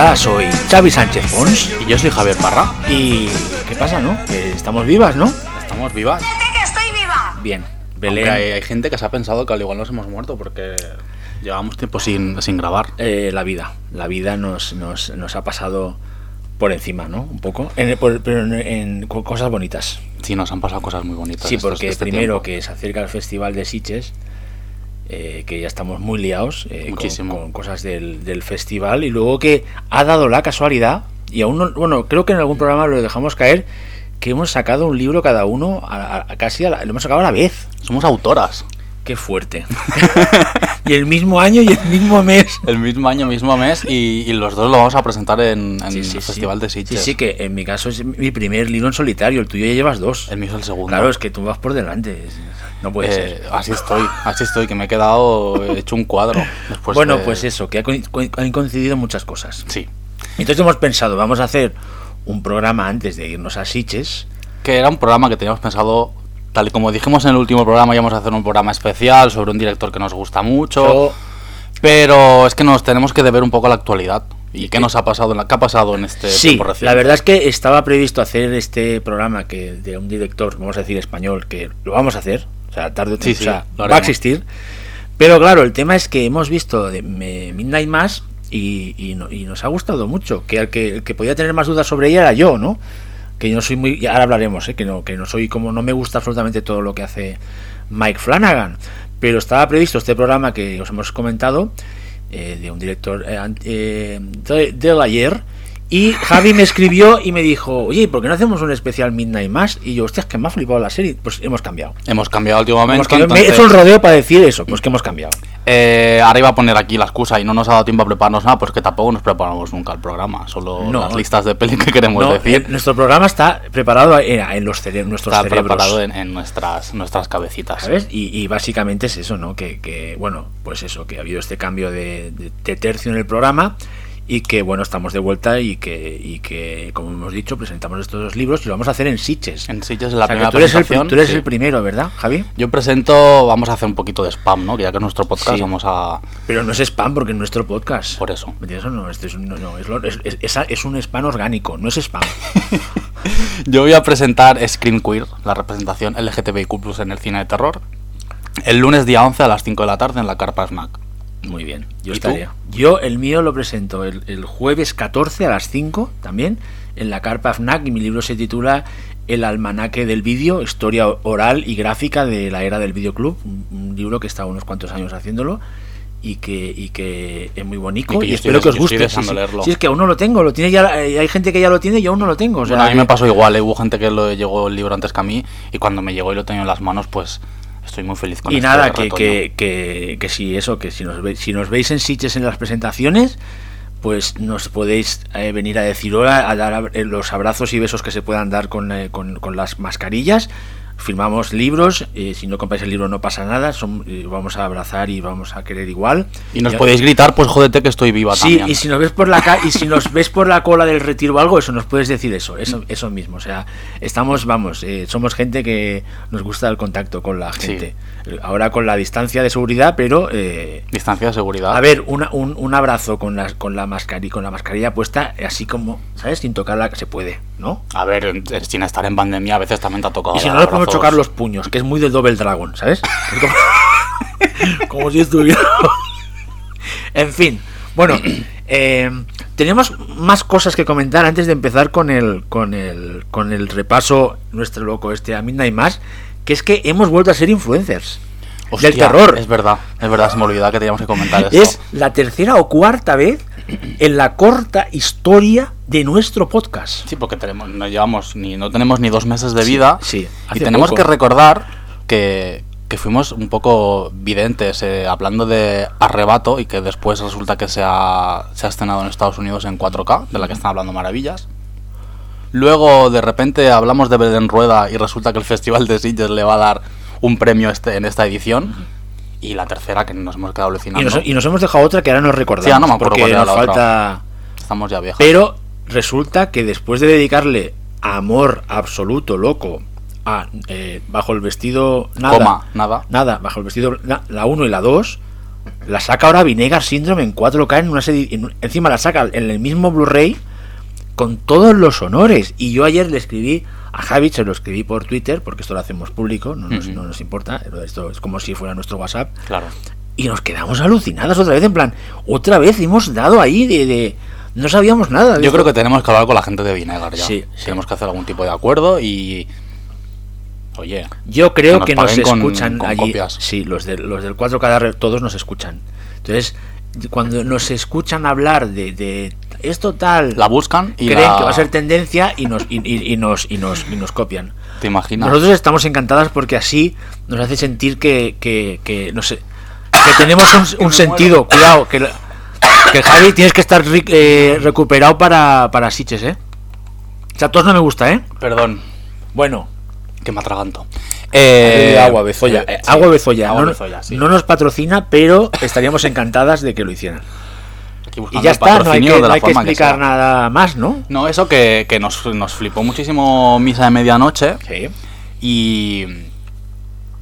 Hola, soy Xavi Sánchez Pons. Y yo soy Javier Parra. ¿Y qué pasa, no? Que estamos vivas, ¿no? Estamos vivas. que estoy viva! Bien. Belén, hay, hay gente que se ha pensado que al igual nos hemos muerto porque llevamos tiempo sin, sin grabar. eh, la vida. La vida nos, nos, nos ha pasado por encima, ¿no? Un poco. En- por- pero en, en co- cosas bonitas. Sí, nos han pasado cosas muy bonitas. Sí, estos- porque este primero tiempo. que se acerca el Festival de Sitges, eh, que ya estamos muy liados eh, con- Muchísimo. Con, cosas del, del festival, y luego que ha dado la casualidad, y aún no, bueno, creo que en algún programa lo dejamos caer, que hemos sacado un libro cada uno, a casi a la- lo hemos sacado a la vez. Somos autoras. Qué fuerte. y el mismo año y el mismo mes. El mismo año, mismo mes y, y los dos lo vamos a presentar en, en Sí, sí, el sí. Festival de Sitges. Sí, sí, que en mi caso es mi primer libro en solitario, el tuyo ya llevas dos. El mío es el segundo. Claro, es que tú vas por delante. No puede Eh, ser. así estoy, así estoy, que me he quedado hecho un cuadro. Después bueno, de- pues eso, que han coincidido muchas cosas. Sí. Entonces hemos pensado, vamos a hacer un programa antes de irnos a Sitges. Que era un programa que teníamos pensado, tal y como dijimos en el último programa, íbamos a hacer un programa especial sobre un director que nos gusta mucho. Pero es que nos tenemos que deber un poco a la actualidad. ¿Y qué nos ha pasado? En la, ¿Qué ha pasado en este sí, tiempo reciente? la verdad es que estaba previsto hacer este programa que de un director, vamos a decir español, que lo vamos a hacer, o sea, tarde o Sí, temprano, sí, o sea, va a existir. Pero claro, el tema es que hemos visto de Midnight Mass y, y no- y nos ha gustado mucho. Que el, que el que podía tener más dudas sobre ella era yo, ¿no? Que yo soy muy. ahora hablaremos, ¿eh? que, no, que no soy como. No me gusta absolutamente todo lo que hace Mike Flanagan. Pero estaba previsto este programa que os hemos comentado, eh, de un director eh, eh, de- del ayer. Y Javi me escribió y me dijo, oye, ¿por qué no hacemos un especial Midnight Mass? Y yo, hostia, es que me ha flipado la serie. Pues hemos cambiado. Hemos cambiado últimamente. Hemos cambiado. Me he entonces, hecho un rodeo para decir eso, pues que hemos cambiado. eh, ahora iba a poner aquí la excusa y no nos ha dado tiempo a prepararnos nada, pues que tampoco nos preparamos nunca el programa. Solo No. las listas de peli que queremos No, decir. eh, nuestro programa está preparado en, en los cere- nuestros Está cerebros. preparado en, en nuestras, nuestras cabecitas. ¿Sabes? Y, y básicamente es eso, ¿no? Que, que, bueno, pues eso, que ha habido este cambio de, de- de tercio en el programa y que, bueno, estamos de vuelta y que, y que, como hemos dicho, presentamos estos dos libros y lo vamos a hacer en Sitges. En Sitges la O sea, primera tú eres, el, tú eres sí. el primero, ¿verdad, Javi? Yo presento, vamos a hacer un poquito de spam, ¿no? Que ya que es nuestro podcast Sí. vamos a... Pero no es spam porque es nuestro podcast. Por eso. ¿Me entiendes o no? Este es, no, no, es, lo- es- es un spam orgánico, no es spam. Yo voy a presentar Scream Queer, la representación LGTBIQ+, en el cine de terror, el lunes día 11 a las 5 de la tarde en la Carpa Snack. Muy bien, yo ¿Y estaré. tú? Yo el mío lo presento el, el jueves 14 a las 5 también en la Carpa FNAC y mi libro se titula El almanaque del vídeo, historia oral y gráfica de la era del videoclub, un, un libro que he estado unos cuantos años haciéndolo y que, y que es muy bonito Y y, que estoy espero que os guste. Sí, deseando sí. es que aún no lo tengo, lo tiene ya, eh, hay gente que ya lo tiene y yo aún no lo tengo. o sea, Bueno, a mí me que- pasó igual, ¿eh? hubo gente que lo llegó el libro antes que a mí y cuando me llegó y lo tenía en las manos, pues estoy muy feliz con y este nada, que, que, que, que si eso, que si nos, ve- si nos veis en Sitges en las presentaciones, pues nos podéis eh, venir a decir hola, a dar eh, los abrazos y besos que se puedan dar con, eh, con, con las mascarillas. Firmamos libros, eh, si no compráis el libro no pasa nada, son, eh, vamos a abrazar y vamos a querer igual. Y nos Ya- podéis gritar, pues jódete que estoy viva Sí, también. y si nos ves por la ca- y si nos ves por la cola del retiro o algo, eso nos puedes decir eso, eso, eso mismo. O sea, estamos, vamos, eh, somos gente que nos gusta el contacto con la gente. Eh, Ahora con la distancia de seguridad, pero eh, Distancia de seguridad. a ver, una- un, un abrazo con la, con la mascarilla, con la mascarilla puesta, así como, ¿sabes? Sin tocarla se puede, ¿no? A ver, sin estar en pandemia, a veces también te ha tocado. Y si no. Chocar los puños, que es muy de Double Dragon, ¿sabes? Es como, como si estuviera. en fin, bueno, eh, tenemos más cosas que comentar antes de empezar con el, con el, con el repaso nuestro loco este a Midnight Mass, que es que hemos vuelto a ser influencers Hostia, del terror. Es verdad, es verdad, se me olvidaba que teníamos que comentar esto. Es la tercera o cuarta vez en la corta historia de nuestro podcast. Sí, porque tenemos, no llevamos ni, no tenemos ni dos meses de vida. sí, y tenemos poco. que recordar que, que fuimos un poco videntes eh, hablando de arrebato y que después resulta que se ha, se ha estrenado en Estados Unidos en 4K, de la que están hablando maravillas. Luego de repente hablamos de Belén Rueda y resulta que el Festival de Sitges le va a dar un premio este, en esta edición. Y la tercera que nos hemos quedado Y alucinando. nos, y nos hemos dejado otra que ahora no recordamos. Sí, no me porque nos otra. falta. Estamos ya viejos. Pero resulta que después de dedicarle amor absoluto, loco, a eh, Bajo el vestido. Nada. Coma, nada. Nada, Bajo el vestido. la 1 y la 2. La saca ahora Vinegar Syndrome en 4K. En una serie, en- encima la saca en el mismo Blu-ray. Con todos los honores. Y yo ayer le escribí a Javi, se lo escribí por Twitter, porque esto lo hacemos público, no nos, Ujú. no nos importa. Esto es como si fuera nuestro WhatsApp. Claro. Y nos quedamos alucinadas otra vez, en plan, otra vez hemos dado ahí de... de- no sabíamos nada. Yo esto. creo que tenemos que hablar con la gente de Vinegar ya. Sí, sí. Tenemos que hacer algún tipo de acuerdo y. Oye, Yo creo que que nos con- escuchan con allí. copias. Sí, los, de, los del 4K todos nos escuchan. Entonces, cuando nos escuchan hablar de, de esto tal, la buscan y creen la- que va a ser tendencia y nos, y, y- y nos, y, nos, y nos copian. ¿Te imaginas? Nosotros estamos encantadas porque así nos hace sentir que, que, que no sé, que tenemos un, un sentido. Cuidado, que, la- que Javi tienes que estar eh, recuperado para, para Siches, ¿eh? O sea, todos no me gusta, ¿eh? Perdón, Bueno, que me atraganto. Eh, agua Bezoya. eh, sí, agua Bezoya. Agua no, Bezoya, sí. no nos patrocina, pero estaríamos encantadas de que lo hicieran. Y ya está, no hay que, de no hay que explicar nada más, ¿no? No, eso que, que nos, nos flipó muchísimo Misa de Medianoche Sí. y...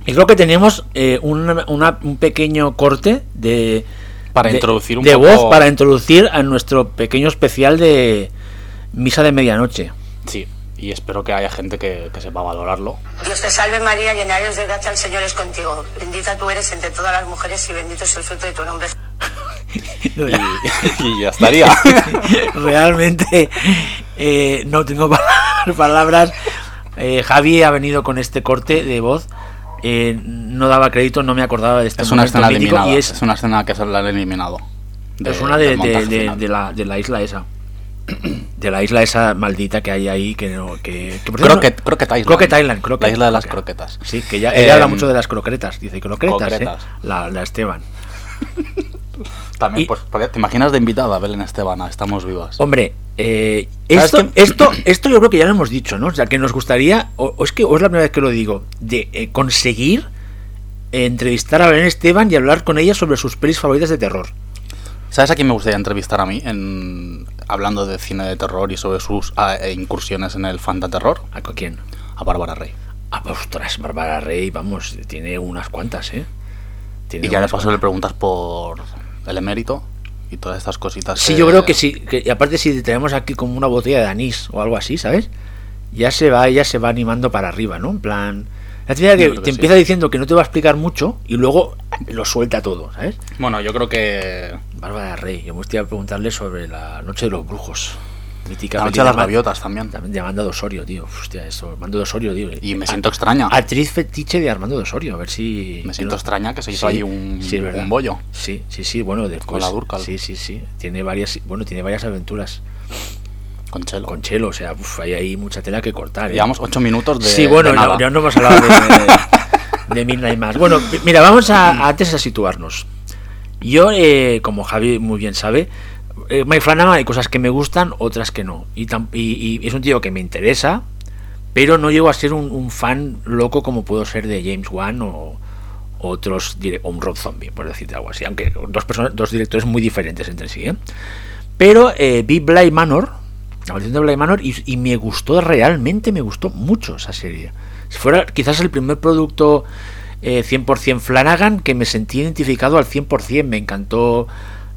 Y creo que tenemos eh, una- un pequeño corte de. Para de- introducir un de poco- voz para introducir a nuestro pequeño especial de Misa de Medianoche. Sí, y espero que haya gente que, que sepa valorarlo. Dios te salve María, llena eres de gracia, el Señor es contigo. Bendita tú eres entre todas las mujeres y bendito es el fruto de tu nombre. Y, y ya estaría. Realmente eh, no tengo pa- palabras. Eh, Javi ha venido con este corte de voz. Eh, no daba crédito, no me acordaba de este es una escena eliminada. y Es, es, una escena que se la han eliminado. es una de, de- de- de la, de la isla esa. De la isla esa maldita que hay ahí que no que, que Croquet, no- Croquet Island. Croquet Island, Croquet, La isla de las Croquet. croquetas. Sí, que ya Eh, ella habla mucho de las croquetas. Dice croquetas, Concretas. ¿eh? La, la Esteban. También, Y- pues, ¿te imaginas de invitada a Belén Esteban a Estamos Vivas? Hombre, eh, ¿Sabes esto, esto, esto yo creo que ya lo hemos dicho, ¿no? O sea, que nos gustaría, o, o es que o es la primera vez que lo digo, de eh, conseguir eh, entrevistar a Belén Esteban y hablar con ella sobre sus pelis favoritas de terror. ¿Sabes a quién me gustaría entrevistar a mí? En, hablando de cine de terror y sobre sus ah, eh, incursiones en el fantaterror. ¿A quién? A Bárbara Rey. Ah, ostras, Bárbara Rey, vamos, tiene unas cuantas, ¿eh? Tiene Y ya de unas paso le preguntas por el emérito y todas estas cositas. Sí, yo creo que sí. Que, y aparte, si tenemos aquí como una botella de anís o algo así, ¿sabes? Ya se va, ya se va animando para arriba, ¿no? En plan. La que te que sí. empieza diciendo que no te va a explicar mucho y luego lo suelta todo, ¿sabes? Bueno, yo creo que. Bárbara Rey, yo me gustaría preguntarle sobre la Noche de los Brujos. Mítica La noche de las gaviotas también. También de Armando de Osorio, tío. Hostia, eso, Armando de Osorio, tío. Y me siento extraña. Actriz fetiche de Armando de Osorio, a ver si. Me siento extraña que se hizo ahí un, sí, un bollo. Sí, sí, sí, bueno, después. la Dúrcal. Sí, sí, sí. Tiene varias, bueno, tiene varias aventuras Con Chelo. con Chelo, o sea, uf, hay ahí mucha tela que cortar. ¿eh? Llevamos ocho minutos de. sí, bueno, de ya, nada. ya no hemos hablado de, de Midnight Mass. Bueno, mira, vamos a, a antes a situarnos. Yo, eh, como Javi muy bien sabe, eh, Mike Flanagan hay cosas que me gustan, otras que no. Y, y- y es un tío que me interesa, pero no llego a ser un, fan loco como puedo ser de James Wan o otros dire- o un Rob Zombie, por decirte algo así. Aunque dos, personas, dos directores muy diferentes entre sí. ¿eh? Pero eh, vi Bly Manor, la maldición de Bly Manor, y, y me gustó, realmente me gustó mucho esa serie. Si fuera quizás el primer producto eh, 100% Flanagan que me sentí identificado al 100%, me encantó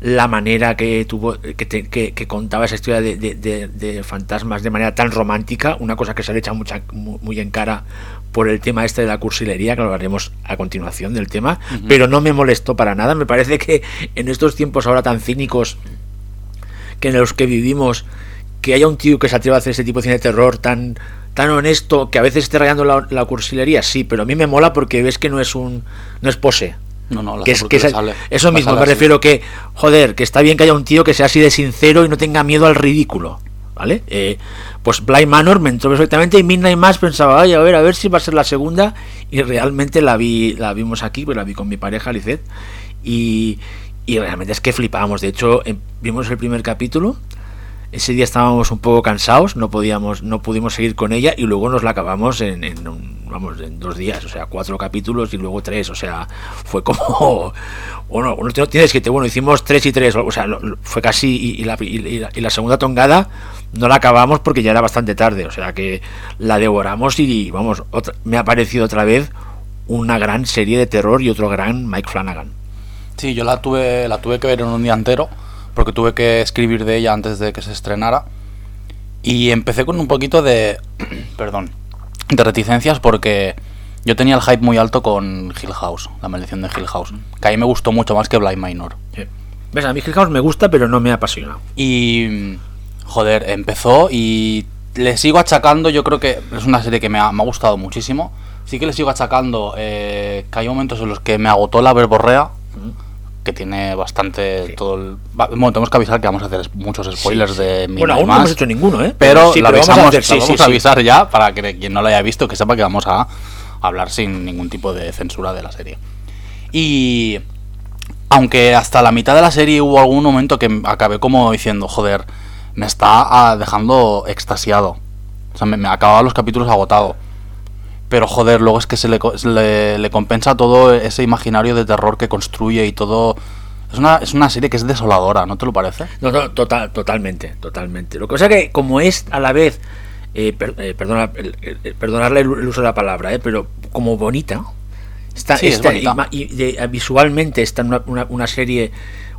la manera que tuvo que, te- que- que contaba esa historia de, de- de- de fantasmas de manera tan romántica, una cosa que se le echa mucha, mu- muy, en cara por el tema este de la cursilería, que lo hablaremos a continuación del tema, pero no me molestó para nada, me parece que en estos tiempos ahora tan cínicos que en los que vivimos, que haya un tío que se atreva a hacer ese tipo de cine de terror tan tan honesto, que a veces esté rayando la, la cursilería, sí, pero a mí me mola porque ves que no es un no es pose. No, no, la Que es, que es- sale- eso mismo, me así. refiero que, joder, que está bien que haya un tío que sea así de sincero y no tenga miedo al ridículo. ¿vale? Eh, pues Blind Manor me entró perfectamente y Midnight Mass pensaba, ay, a ver, a ver si va a ser la segunda y realmente la vi, la vimos aquí, pues la vi con mi pareja Lizeth y, y realmente es que flipábamos. De hecho, em- vimos el primer capítulo. Ese día estábamos un poco cansados, no podíamos, no pudimos seguir con ella y luego nos la acabamos en, vamos, en dos días, o sea, cuatro capítulos y luego tres, o sea, fue como, bueno, tiene- tienes que, bueno, hicimos tres y tres, o sea, fue casi y, la, segunda tongada no la acabamos porque ya era bastante tarde, o sea que la devoramos y vamos, me ha parecido otra vez una gran serie de terror y otro gran Mike Flanagan. Sí, yo la tuve, la tuve que ver en un día entero, porque tuve que escribir de ella antes de que se estrenara. Y empecé con un poquito de. perdón. De reticencias porque yo tenía el hype muy alto con Hill House, la maldición de Hill House. Que a mí me gustó mucho más que Blind Minor. Sí. ¿Ves? A mí Hill House me gusta, pero no me apasiona. Y. Joder, empezó y le sigo achacando. Yo creo que es una serie que me ha, me ha gustado muchísimo. Sí que le sigo achacando eh, que hay momentos en los que me agotó la verborrea. Que tiene bastante Sí. todo el. Bueno, tenemos que avisar que vamos a hacer muchos spoilers de Bueno, Midnight aún no hemos hecho ninguno, ¿eh? Pero sí, lo vamos a hacer, sí, lo sí, vamos a avisar ya para que quien no lo haya visto que sepa que vamos a hablar sin ningún tipo de censura de la serie. Y aunque hasta la mitad de la serie hubo algún momento que acabé como diciendo, joder, me está ah, dejando extasiado. O sea, me, me acababa los capítulos agotado. Pero joder, luego es que se le, le, le compensa todo ese imaginario de terror que construye y todo. Es una, es una serie que es desoladora, ¿no te lo parece? No, no, total, totalmente, totalmente. Lo que pasa es que como es a la vez, eh, per- eh, perdona, perdonarle el, uso de la palabra, eh, pero como bonita, está, Sí, es está- bonita. y de- visualmente está en una, una- una serie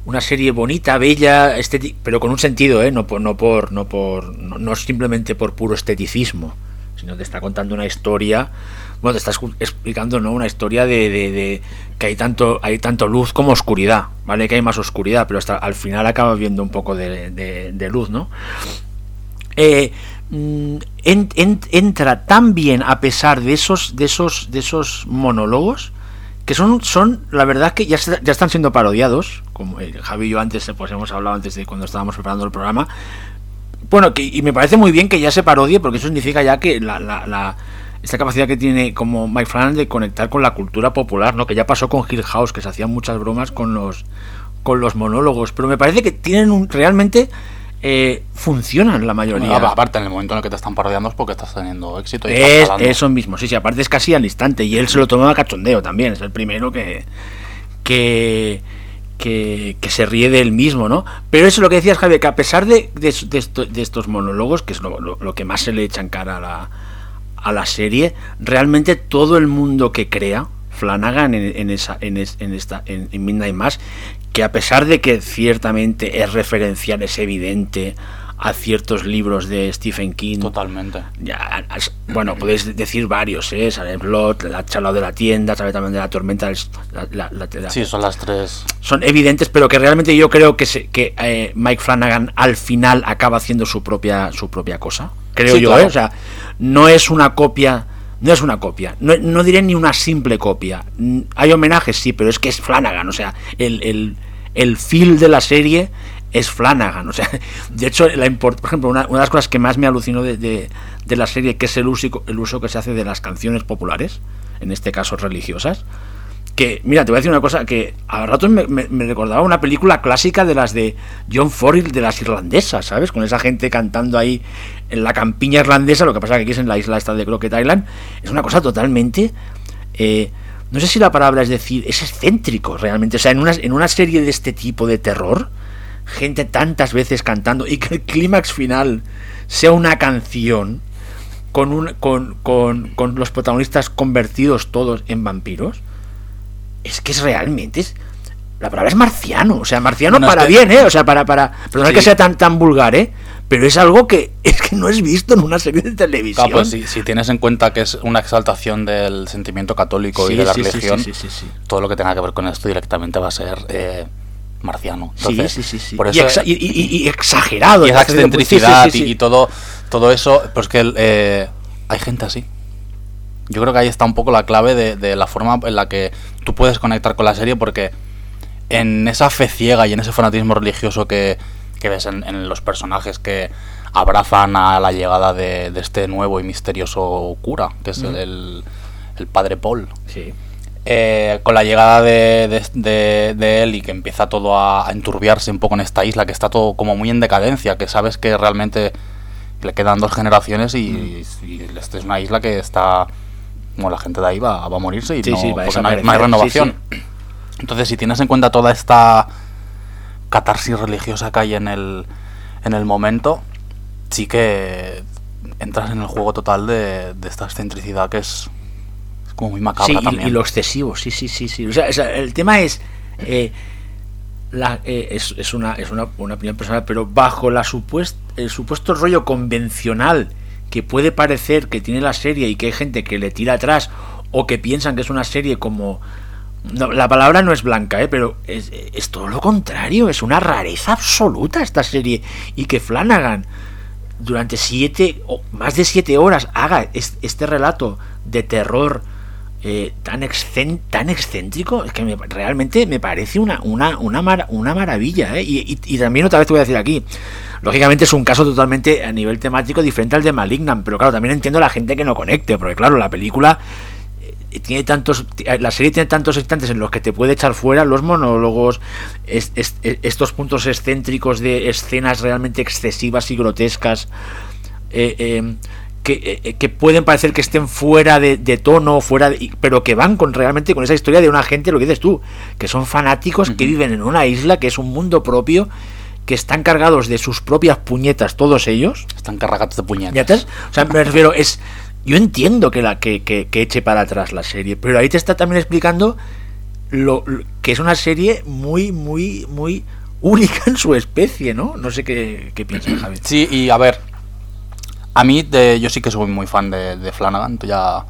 una serie bonita, bella, pero con un sentido, ¿eh? no por no por no por no, no simplemente por puro esteticismo, sino te está contando una historia, bueno, te está explicando ¿no? una historia de, de- que hay tanto hay tanto luz como oscuridad, ¿vale? Que hay más oscuridad, pero hasta al final acabas viendo un poco de, de- luz, ¿no? Eh, mm, en- en- entra tan bien a pesar de esos de esos de esos monólogos que son son la verdad que ya, ya están siendo parodiados como eh, Javi y yo antes pues hemos hablado antes de cuando estábamos preparando el programa bueno que, y me parece muy bien que ya se parodie porque eso significa ya que la, la- la- esta capacidad que tiene como Mike Flanagan de conectar con la cultura popular no que ya pasó con Hill House que se hacían muchas bromas con los con los monólogos pero me parece que tienen un realmente eh, funcionan la mayoría. Bueno, aparte, en el momento en el que te están parodiando es porque estás teniendo éxito y es eso mismo, sí, sí, aparte es casi al instante y él se lo tomó a cachondeo también, es el primero que que, que, se ríe de él mismo, ¿no? Pero eso es lo que decías, Javier, que a pesar de, de, de esto- de estos monólogos, que es lo, que más se le echa en cara a la, a la serie, realmente todo el mundo que crea Flanagan en, en esa, en, es- en esta, en, en Midnight Mass, que a pesar de que ciertamente es referencial, es evidente a ciertos libros de Stephen King, Totalmente. ya, bueno, podéis decir varios, ¿eh? Silent Blood, la charla de la tienda, sabe también de la tormenta, del- la- la- la- la- Sí, son las tres. son evidentes, pero que realmente yo creo que, se- que eh, Mike Flanagan al final acaba haciendo su propia su propia cosa. Creo Sí, yo, claro. ¿eh? O sea, no es una copia, no es una copia, no, no diré ni una simple copia. Mm, Hay homenajes, sí, pero es que es Flanagan, o sea, el, el, el feel de la serie es Flanagan, o sea, de hecho, por ejemplo, una, de las cosas que más me alucinó de, de- la serie, que es el uso, el uso que se hace de las canciones populares, en este caso religiosas, que, mira, te voy a decir una cosa que a ratos me, recordaba una película clásica de las de John Ford de las irlandesas, ¿sabes? Con esa gente cantando ahí en la campiña irlandesa, lo que pasa que aquí es en la isla esta de Crockett Island, es una cosa totalmente... eh, no sé si la palabra es decir, es excéntrico realmente, o sea, en una, en una serie de este tipo de terror, gente tantas veces cantando y que el clímax final sea una canción con, un, con, con, con los protagonistas convertidos todos en vampiros, es que es realmente es, la palabra es marciano, o sea, marciano para bien, ¿eh? O sea, para para perdonad Sí. que sea tan tan vulgar, ¿eh? Pero es algo que es que no es visto en una serie de televisión. Claro, pues si, si tienes en cuenta que es una exaltación del sentimiento católico Sí, y de la sí, religión, sí, sí, sí, sí. todo lo que tenga que ver con esto directamente va a ser eh, marciano. Sí, Entonces, sí, sí, sí. Por y, eso, exa- y- y- y exagerado. y esa excentricidad sí, sí. y- y todo, todo eso, pues que eh, hay gente así. Yo creo que ahí está un poco la clave de, de la forma en la que tú puedes conectar con la serie, porque en esa fe ciega y en ese fanatismo religioso que, que ves en, en los personajes que abrazan a la llegada de, de este nuevo y misterioso cura, que es el, el- el padre Paul. Sí. Eh, con la llegada de, de- de- de él y que empieza todo a, a enturbiarse un poco en esta isla, que está todo como muy en decadencia, que sabes que realmente le quedan dos generaciones y, y esta es una isla que está... Bueno, la gente de ahí va, va a morirse y Sí, no, sí, hay, desaparecer, no hay sí, renovación. Entonces, si tienes en cuenta toda esta catarsis religiosa que hay en el, en el momento, sí que entras en el juego total de, de esta excentricidad que es como muy macabra Sí, y- también. y, lo excesivo, sí, sí, sí, sí. O sea, o sea, el tema es, eh, la, eh, es, es una, es una, una opinión personal, pero bajo la supuest, el supuesto rollo convencional que puede parecer que tiene la serie y que hay gente que le tira atrás o que piensan que es una serie como... No, la palabra no es blanca, ¿eh? pero es, es todo lo contrario, es una rareza absoluta esta serie. Y que Flanagan durante siete o más de siete horas haga es- este relato de terror eh, tan, excéntrico es que me- realmente me parece una, una, una, mara- una maravilla ¿eh? y, también otra vez te voy a decir aquí lógicamente es un caso totalmente a nivel temático diferente al de Malignant pero claro también entiendo la gente que no conecte porque claro la película eh, tiene tantos la serie tiene tantos instantes en los que te puede echar fuera los monólogos es- estos puntos excéntricos de escenas realmente excesivas y grotescas eh, eh, que, eh, que pueden parecer que estén fuera de, de tono fuera de- pero que van con realmente con esa historia de una gente lo que dices tú que son fanáticos que viven en una isla que es un mundo propio que están cargados de sus propias puñetas todos ellos Están cargados de puñetas. ¿Puñetas? O sea, me refiero, es. Yo entiendo que la que, que, que eche para atrás la serie, pero ahí te está también explicando lo, lo- que es una serie muy, muy, muy única en su especie, ¿no? No sé qué, qué piensas, Javi. Sí, y a ver, a mí de, yo sí que soy muy fan de, de Flanagan, tú ya,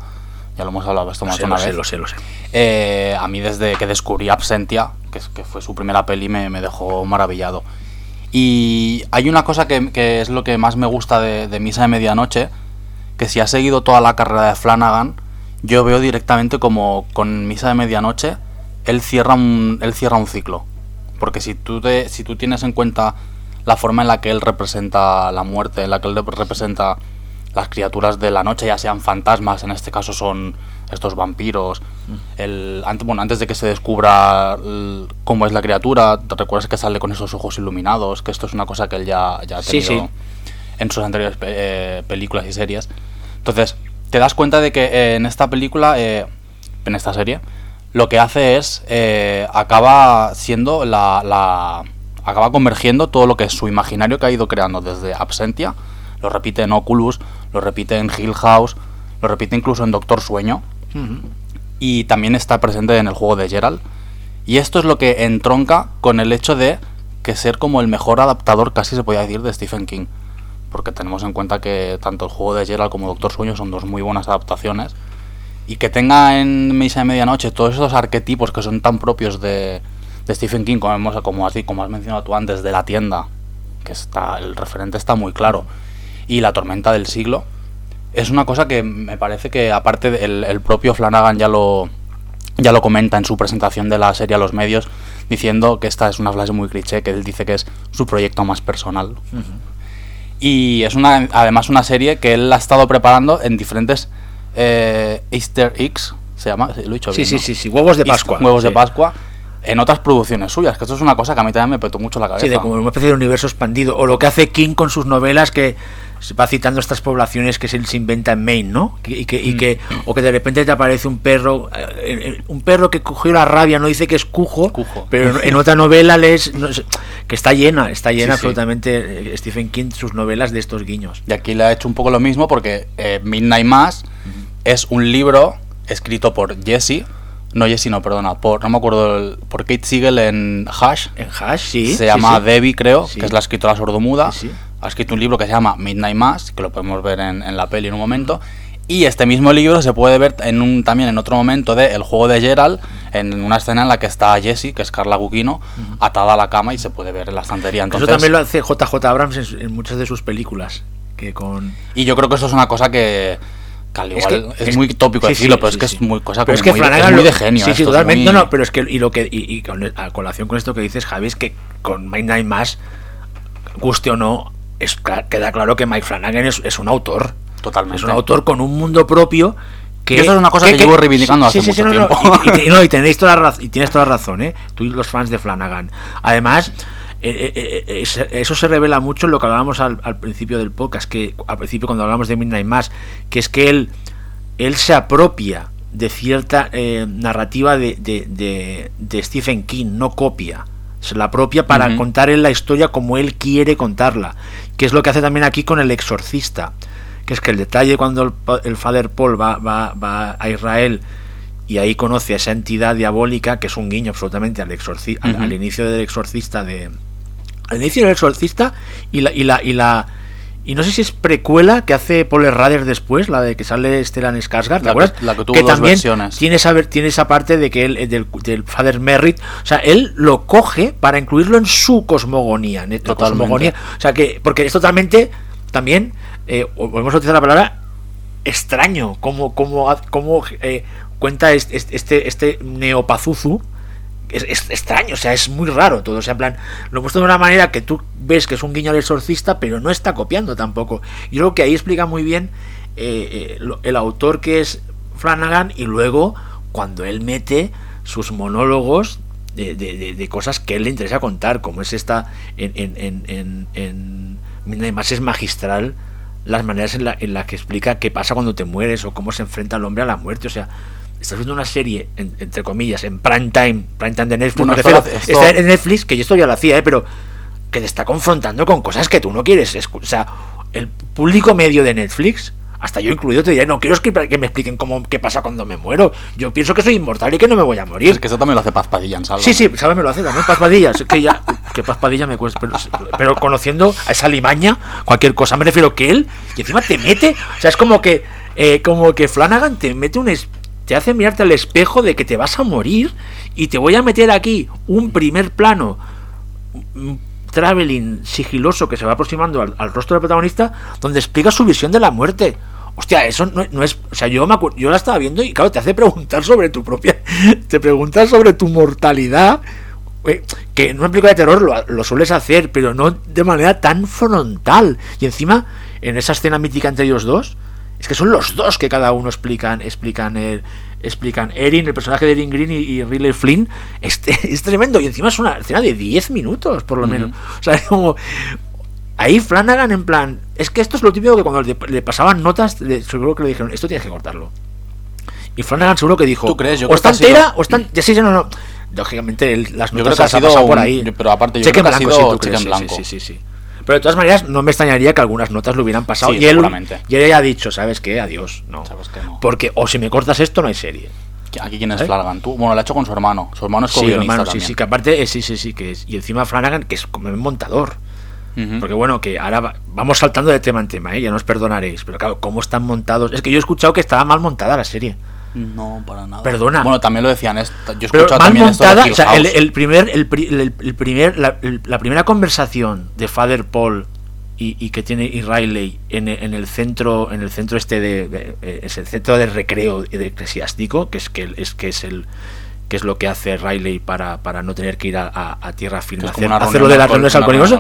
ya lo hemos hablado esto más de una lo sé, vez. lo sé, lo sé. Eh, a mí desde que descubrí Absentia, que, fue su primera peli, me, me dejó maravillado. Y hay una cosa que, que es lo que más me gusta de, de Misa de Medianoche, que si has seguido toda la carrera de Flanagan, yo veo directamente como con Misa de Medianoche, él cierra un, él cierra un ciclo. Porque si tú, te, si tú tienes en cuenta la forma en la que él representa la muerte, en la que él representa las criaturas de la noche, ya sean fantasmas, en este caso son estos vampiros. El, antes, bueno, antes de que se descubra el- cómo es la criatura, ¿te recuerdas que sale con esos ojos iluminados? Que esto es una cosa que él ya, ya ha tenido sí. en sus anteriores eh, películas y series. Entonces, te das cuenta de que eh, en esta película, eh, en esta serie, lo que hace es, eh, acaba siendo la, la- acaba convergiendo todo lo que es su imaginario que ha ido creando desde Absentia, lo repite en Oculus, lo repite en Hill House, lo repite incluso en Doctor Sueño, y también está presente en el juego de Gerald. Y esto es lo que entronca con el hecho de que ser como el mejor adaptador, casi se podría decir, de Stephen King. Porque tenemos en cuenta que tanto el juego de Gerald como Doctor Sueño son dos muy buenas adaptaciones. Y que tenga en Misa de Medianoche todos esos arquetipos que son tan propios de, de Stephen King, como, hemos, como, así, como has mencionado tú antes, de la tienda, que está el referente está muy claro. Y la tormenta del siglo, es una cosa que me parece que aparte de- el, el propio Flanagan ya lo ya lo comenta en su presentación de la serie a los medios diciendo que esta es una frase muy cliché que él dice que es su proyecto más personal y es una además una serie que él ha estado preparando en diferentes eh, Easter eggs se llama lo he dicho Sí, bien, sí, ¿no? sí, sí, huevos de Pascua. huevos de. Pascua en otras producciones suyas que esto es una cosa que a mí también me petó mucho la cabeza Sí, de como una especie de universo expandido. O lo que hace King con sus novelas que se va citando estas poblaciones que se, se inventa en Maine, ¿no? Y que, y que, o que de repente te aparece un perro, eh, eh, un perro que cogió la rabia, no dice que es cujo, Cujo. pero en, otra novela lees no que está llena, está llena Sí, sí. absolutamente eh, Stephen King sus novelas de estos guiños. Y aquí le ha hecho un poco lo mismo porque eh, Midnight Mass es un libro escrito por Jesse, no Jesse, no, perdona, por, no me acuerdo, el- por Kate Siegel en Hash. En Hash, sí. se sí, llama sí. Debbie, creo, Sí. que es la escritora sordomuda. Ha escrito un libro que se llama Midnight Mass, que lo podemos ver en, en la peli en un momento. Y este mismo libro se puede ver en un, también en otro momento de El juego de Gerald, en una escena en la que está Jessie, que es Carla Gugino, atada a la cama y se puede ver en la estantería. Entonces, Eso también lo hace JJ Abrams en, en muchas de sus películas. Que con. Y yo creo que esto es una cosa que, que al igual es, muy tópico sí, decirlo, sí, pero sí, es que sí. es muy cosa Pero como es que muy, Flanagan es muy de genio. Sí, sí, totalmente. muy- No, no, pero es que y lo que y, y con, a colación con esto que dices, Javi, es que con Midnight Mass, guste o no, es, queda claro que Mike Flanagan es, es un autor. Totalmente. Es un autor con un mundo propio. Que, Y eso es una cosa que llevo reivindicando hace mucho no, no, tiempo. Y, y- y no, y tenéis toda la, y tienes toda la razón, ¿eh? Tú y los fans de Flanagan. Además, eh, eh, eh, es- eso se revela mucho en lo que hablábamos al, al principio del podcast, que al principio cuando hablamos de Midnight Mass, que es que él, él se apropia de cierta eh, narrativa de, de- de- de Stephen King, no copia. Se la apropia para contar él la historia como él quiere contarla, que es lo que hace también aquí con el exorcista, que es que el detalle cuando el, el Father Paul va, va, va a Israel y ahí conoce a esa entidad diabólica que es un guiño absolutamente al, exorci al inicio del exorcista de al inicio del exorcista y la y la y la y no sé si es precuela que hace Paul Rader después, la de que sale Stellan Skarsgård, ¿te La que- acuerdas? la que tuvo dos también versiones. tiene esa tiene esa parte de que él eh, del, del Father Merritt, o sea, él lo coge para incluirlo en su cosmogonía, en esta cosmogonía, o sea que porque es totalmente también eh, volvemos a utilizar la palabra extraño cómo, cómo, cómo, eh, cuenta este, este, este neopazuzu es, es extraño, o sea, es muy raro todo. O sea, en plan, lo muestra de una manera que tú ves que es un guiño al exorcista, pero no está copiando tampoco. Yo creo que ahí explica muy bien eh, eh, el autor que es Flanagan y luego cuando él mete sus monólogos de, de- de- cosas que él le interesa contar, como es esta en, en, en, en, Mass es magistral las maneras en las que explica qué pasa cuando te mueres o cómo se enfrenta el hombre a la muerte. O sea, estás viendo una serie, en- entre comillas, en prime time, prime time de Netflix, esto refiero, está en Netflix, que yo esto ya lo hacía, ¿eh? pero que te está confrontando con cosas que tú no quieres. O sea, el público medio de Netflix, hasta yo incluido, te diría, no quiero que, que me expliquen cómo, qué pasa cuando me muero. Yo pienso que soy inmortal y que no me voy a morir. Es que eso también lo hace Paz Padilla en Salva. Sí, sí, ¿sabes? Me lo hace también Paz Padilla. Es que ya, que Paz Padilla me cuesta. Pero, pero conociendo a esa limaña, cualquier cosa, me refiero que él, y encima te mete. O sea, es como que, eh, como que Flanagan te mete un. Te hace mirarte al espejo de que te vas a morir y te voy a meter aquí un primer plano un traveling sigiloso que se va aproximando al, rostro del protagonista donde explica su visión de la muerte. Hostia, eso no, es. O sea, yo me yo la estaba viendo y claro, te hace preguntar sobre tu propia. Te preguntas sobre tu mortalidad. eh, Que en una película de terror lo, lo sueles hacer, pero no de manera tan frontal. Y encima, en esa escena mítica entre ellos dos, es que son los dos que cada uno explican, explican el, explican Erin, el personaje de Erin Green y, y Riley Flynn, es, es tremendo. Y encima es una escena de 10 minutos, por lo menos. O sea, es como. Ahí Flanagan en plan. Es que esto es lo típico que cuando le, le pasaban notas, le- seguro que le dijeron, esto tienes que cortarlo. Y Flanagan seguro que dijo, ¿Tú crees? Yo o está ha sido- entera, o está... Ya sí, ya no, no. Lógicamente él- las Yo notas creo que ha sido por ahí. yo- pero aparte yo Cheque creo que ha sido sí, en blanco. Sí, sí, sí, sí. Pero de todas maneras, no me extrañaría que algunas notas lo hubieran pasado. Sí, y él, y él ya ha dicho, ¿sabes qué? Adiós. No. Sabes no. Porque o si me cortas esto, no hay serie. Aquí quién es ¿Eh? Flanagan, tú. Bueno, lo ha hecho con su hermano. Su hermano es Sí, hermano, sí, también. sí, que aparte, eh, sí, sí, sí, que es. Y encima Flanagan, que es como un montador. Porque bueno, que ahora va- vamos saltando de tema en tema, ¿eh? ya nos perdonaréis. Pero claro, ¿cómo están montados? Es que yo he escuchado que estaba mal montada la serie. No, para nada. Perdona. Bueno, también lo decían. Yo he Pero escuchado mal también esto de montada, o sea, el, primer, el, pri- el- el primer, la, primera conversación de Father Paul y, y que tiene y Riley en, en el centro, en el centro este de, de- eh, es el centro de recreo de- eclesiástico, que es que es que es el que es lo que hace Riley para, para no tener que ir a, a- a tierra firme, hacer, como una hacer lo reunión de las reuniones anónimos.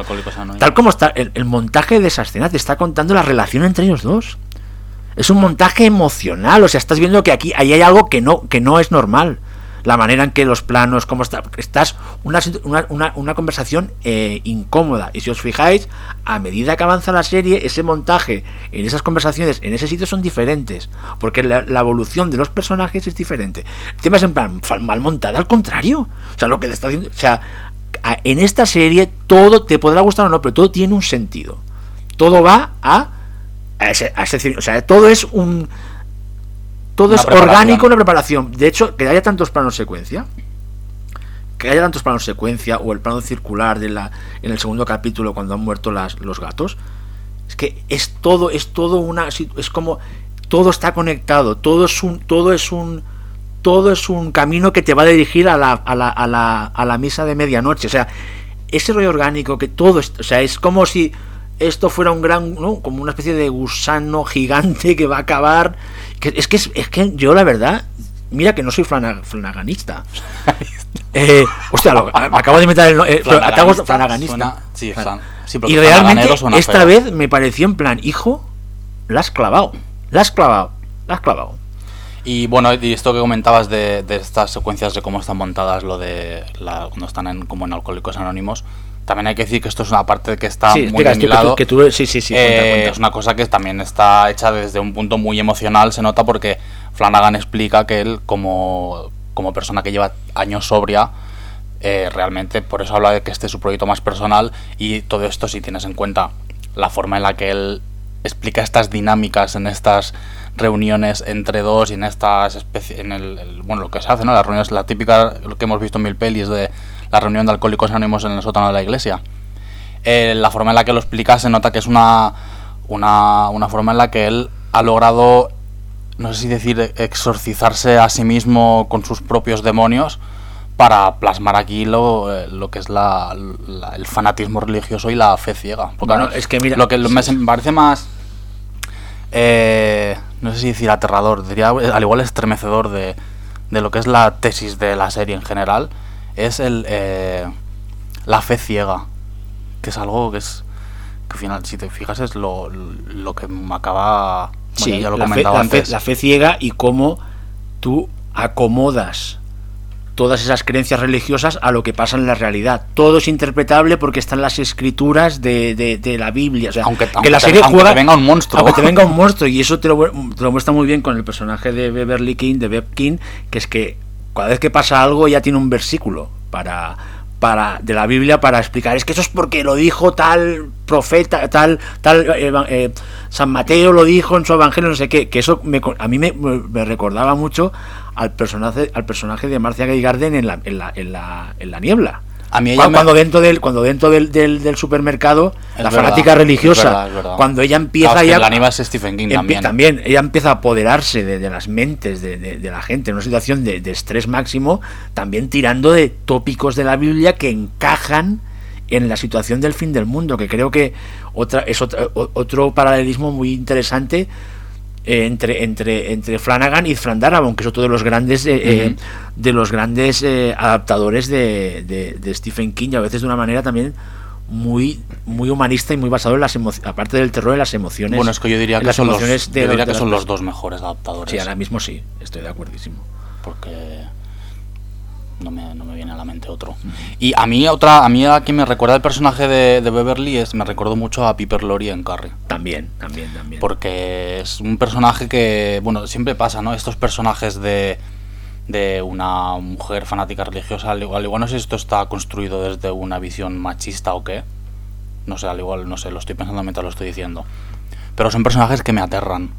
Tal como está el, el montaje de esa escena, te está contando la relación entre ellos dos. Es un montaje emocional, o sea, estás viendo que aquí ahí hay algo que no, que no es normal. La manera en que los planos, cómo está, estás, una, una, una, conversación eh, incómoda. Y si os fijáis, a medida que avanza la serie, ese montaje en esas conversaciones, en ese sitio son diferentes. Porque la, evolución de los personajes es diferente. El tema es en plan, mal montada, al contrario. O sea, lo que te está diciendo, o sea, en esta serie todo te podrá gustar o no, pero todo tiene un sentido. Todo va a, a ese, a ese- o sea, todo es un todo Una es orgánico, una preparación. De hecho, que haya tantos planos secuencia, que haya tantos planos secuencia o el plano circular de la en el segundo capítulo cuando han muerto las, los gatos, es que es todo es todo una es como todo está conectado, todo es un todo es un todo es un camino que te va a dirigir a la, a la, a la, a la misa de medianoche. O sea, ese rollo orgánico que todo, es, o sea, es como si esto fuera un gran, ¿no? Como una especie de gusano gigante que va a acabar. Que, es, que es, es que yo la verdad, mira que no soy flana- flanaganista. Eh, hostia, lo- me acabo de inventar el no- eh. Flanaganista flanaganista. suena- sí, Flan- Sí, y realmente esta feo. vez me pareció en plan, hijo, la has clavado, la has clavado, la has clavado. Y bueno, y esto que comentabas de, de estas secuencias de cómo están montadas, lo de la, cuando están en, como en Alcohólicos Anónimos, también hay que decir que esto es una parte que está Sí, muy bien que tú- hilado. que tú- sí, sí, sí, cuenta, Eh, cuenta. Es una cosa que también está hecha desde un punto muy emocional, se nota porque Flanagan explica que él, como, como persona que lleva años sobria, eh, realmente por eso habla de que este es su proyecto más personal y todo esto si tienes en cuenta la forma en la que él explica estas dinámicas en estas reuniones entre dos y en estas especies en el, el- bueno lo que se hace no las reuniones la típica lo que hemos visto en mil pelis de la reunión de alcohólicos anónimos en el sótano de la iglesia eh, la forma en la que lo explica se nota que es una, una, una forma en la que él ha logrado, no sé si decir, exorcizarse a sí mismo con sus propios demonios para plasmar aquí lo, eh, lo que es la, la- el fanatismo religioso y la fe ciega. Porque Bueno, mí es que mira- lo que me, me parece más, eh, no sé si decir aterrador, diría al igual estremecedor de, de lo que es la tesis de la serie en general, es el, eh, la fe ciega que es algo que es que al final si te fijas es lo, lo que me acaba bueno, Sí, ya lo la, fe, la fe- la fe ciega y cómo tú acomodas todas esas creencias religiosas a lo que pasa en la realidad. Todo es interpretable porque están las escrituras de, de- de la Biblia. O sea, Aunque- que aunque la te- serie aunque juega, te venga un monstruo. Aunque te venga un monstruo. Y eso te lo, te lo muestra muy bien con el personaje de Beverly King, de Beb King, que es que cada vez que pasa algo ya tiene un versículo para para de la Biblia para explicar. Es que eso es porque lo dijo tal profeta tal tal eh, eh, San Mateo lo dijo en su evangelio no sé qué que eso me a mí me, me recordaba mucho al personaje al personaje de Marcia Gay Garden en la en la, en la, en la niebla A mí ella cuando, me- cuando dentro del cuando dentro del, del, del supermercado Es la verdad, fanática es religiosa verdad, es verdad. cuando ella empieza Claro, ya la niebla es Stephen King empie- también. ella empieza a apoderarse de, de las mentes de, de- de la gente en una situación de, estrés máximo, también tirando de tópicos de la Biblia que encajan en la situación del fin del mundo, que creo que otra, es otra- otro paralelismo muy interesante eh, entre, entre, entre Flanagan y Fran Darabont, que es otro de los grandes eh, eh, de los grandes eh, adaptadores de, de- de Stephen King, y a veces de una manera también muy muy humanista y muy basado en las emociones, aparte del terror, en las emociones. bueno es que yo diría que las son los, yo diría que son los dos mejores adaptadores Sí, ahora mismo sí, estoy de acuerdísimo. porque no me, no me viene a la mente otro y a mí otra a mí a quien me recuerda el personaje de, de Beverly es me recuerdo mucho a Piper Laurie en Carrie También, también, también. porque es un personaje que, bueno, siempre pasa, ¿no? Estos personajes de, de una mujer fanática religiosa, al igual, al igual no sé si esto está construido desde una visión machista o qué, no sé, al igual, no sé, lo estoy pensando mientras lo estoy diciendo, pero son personajes que me aterran.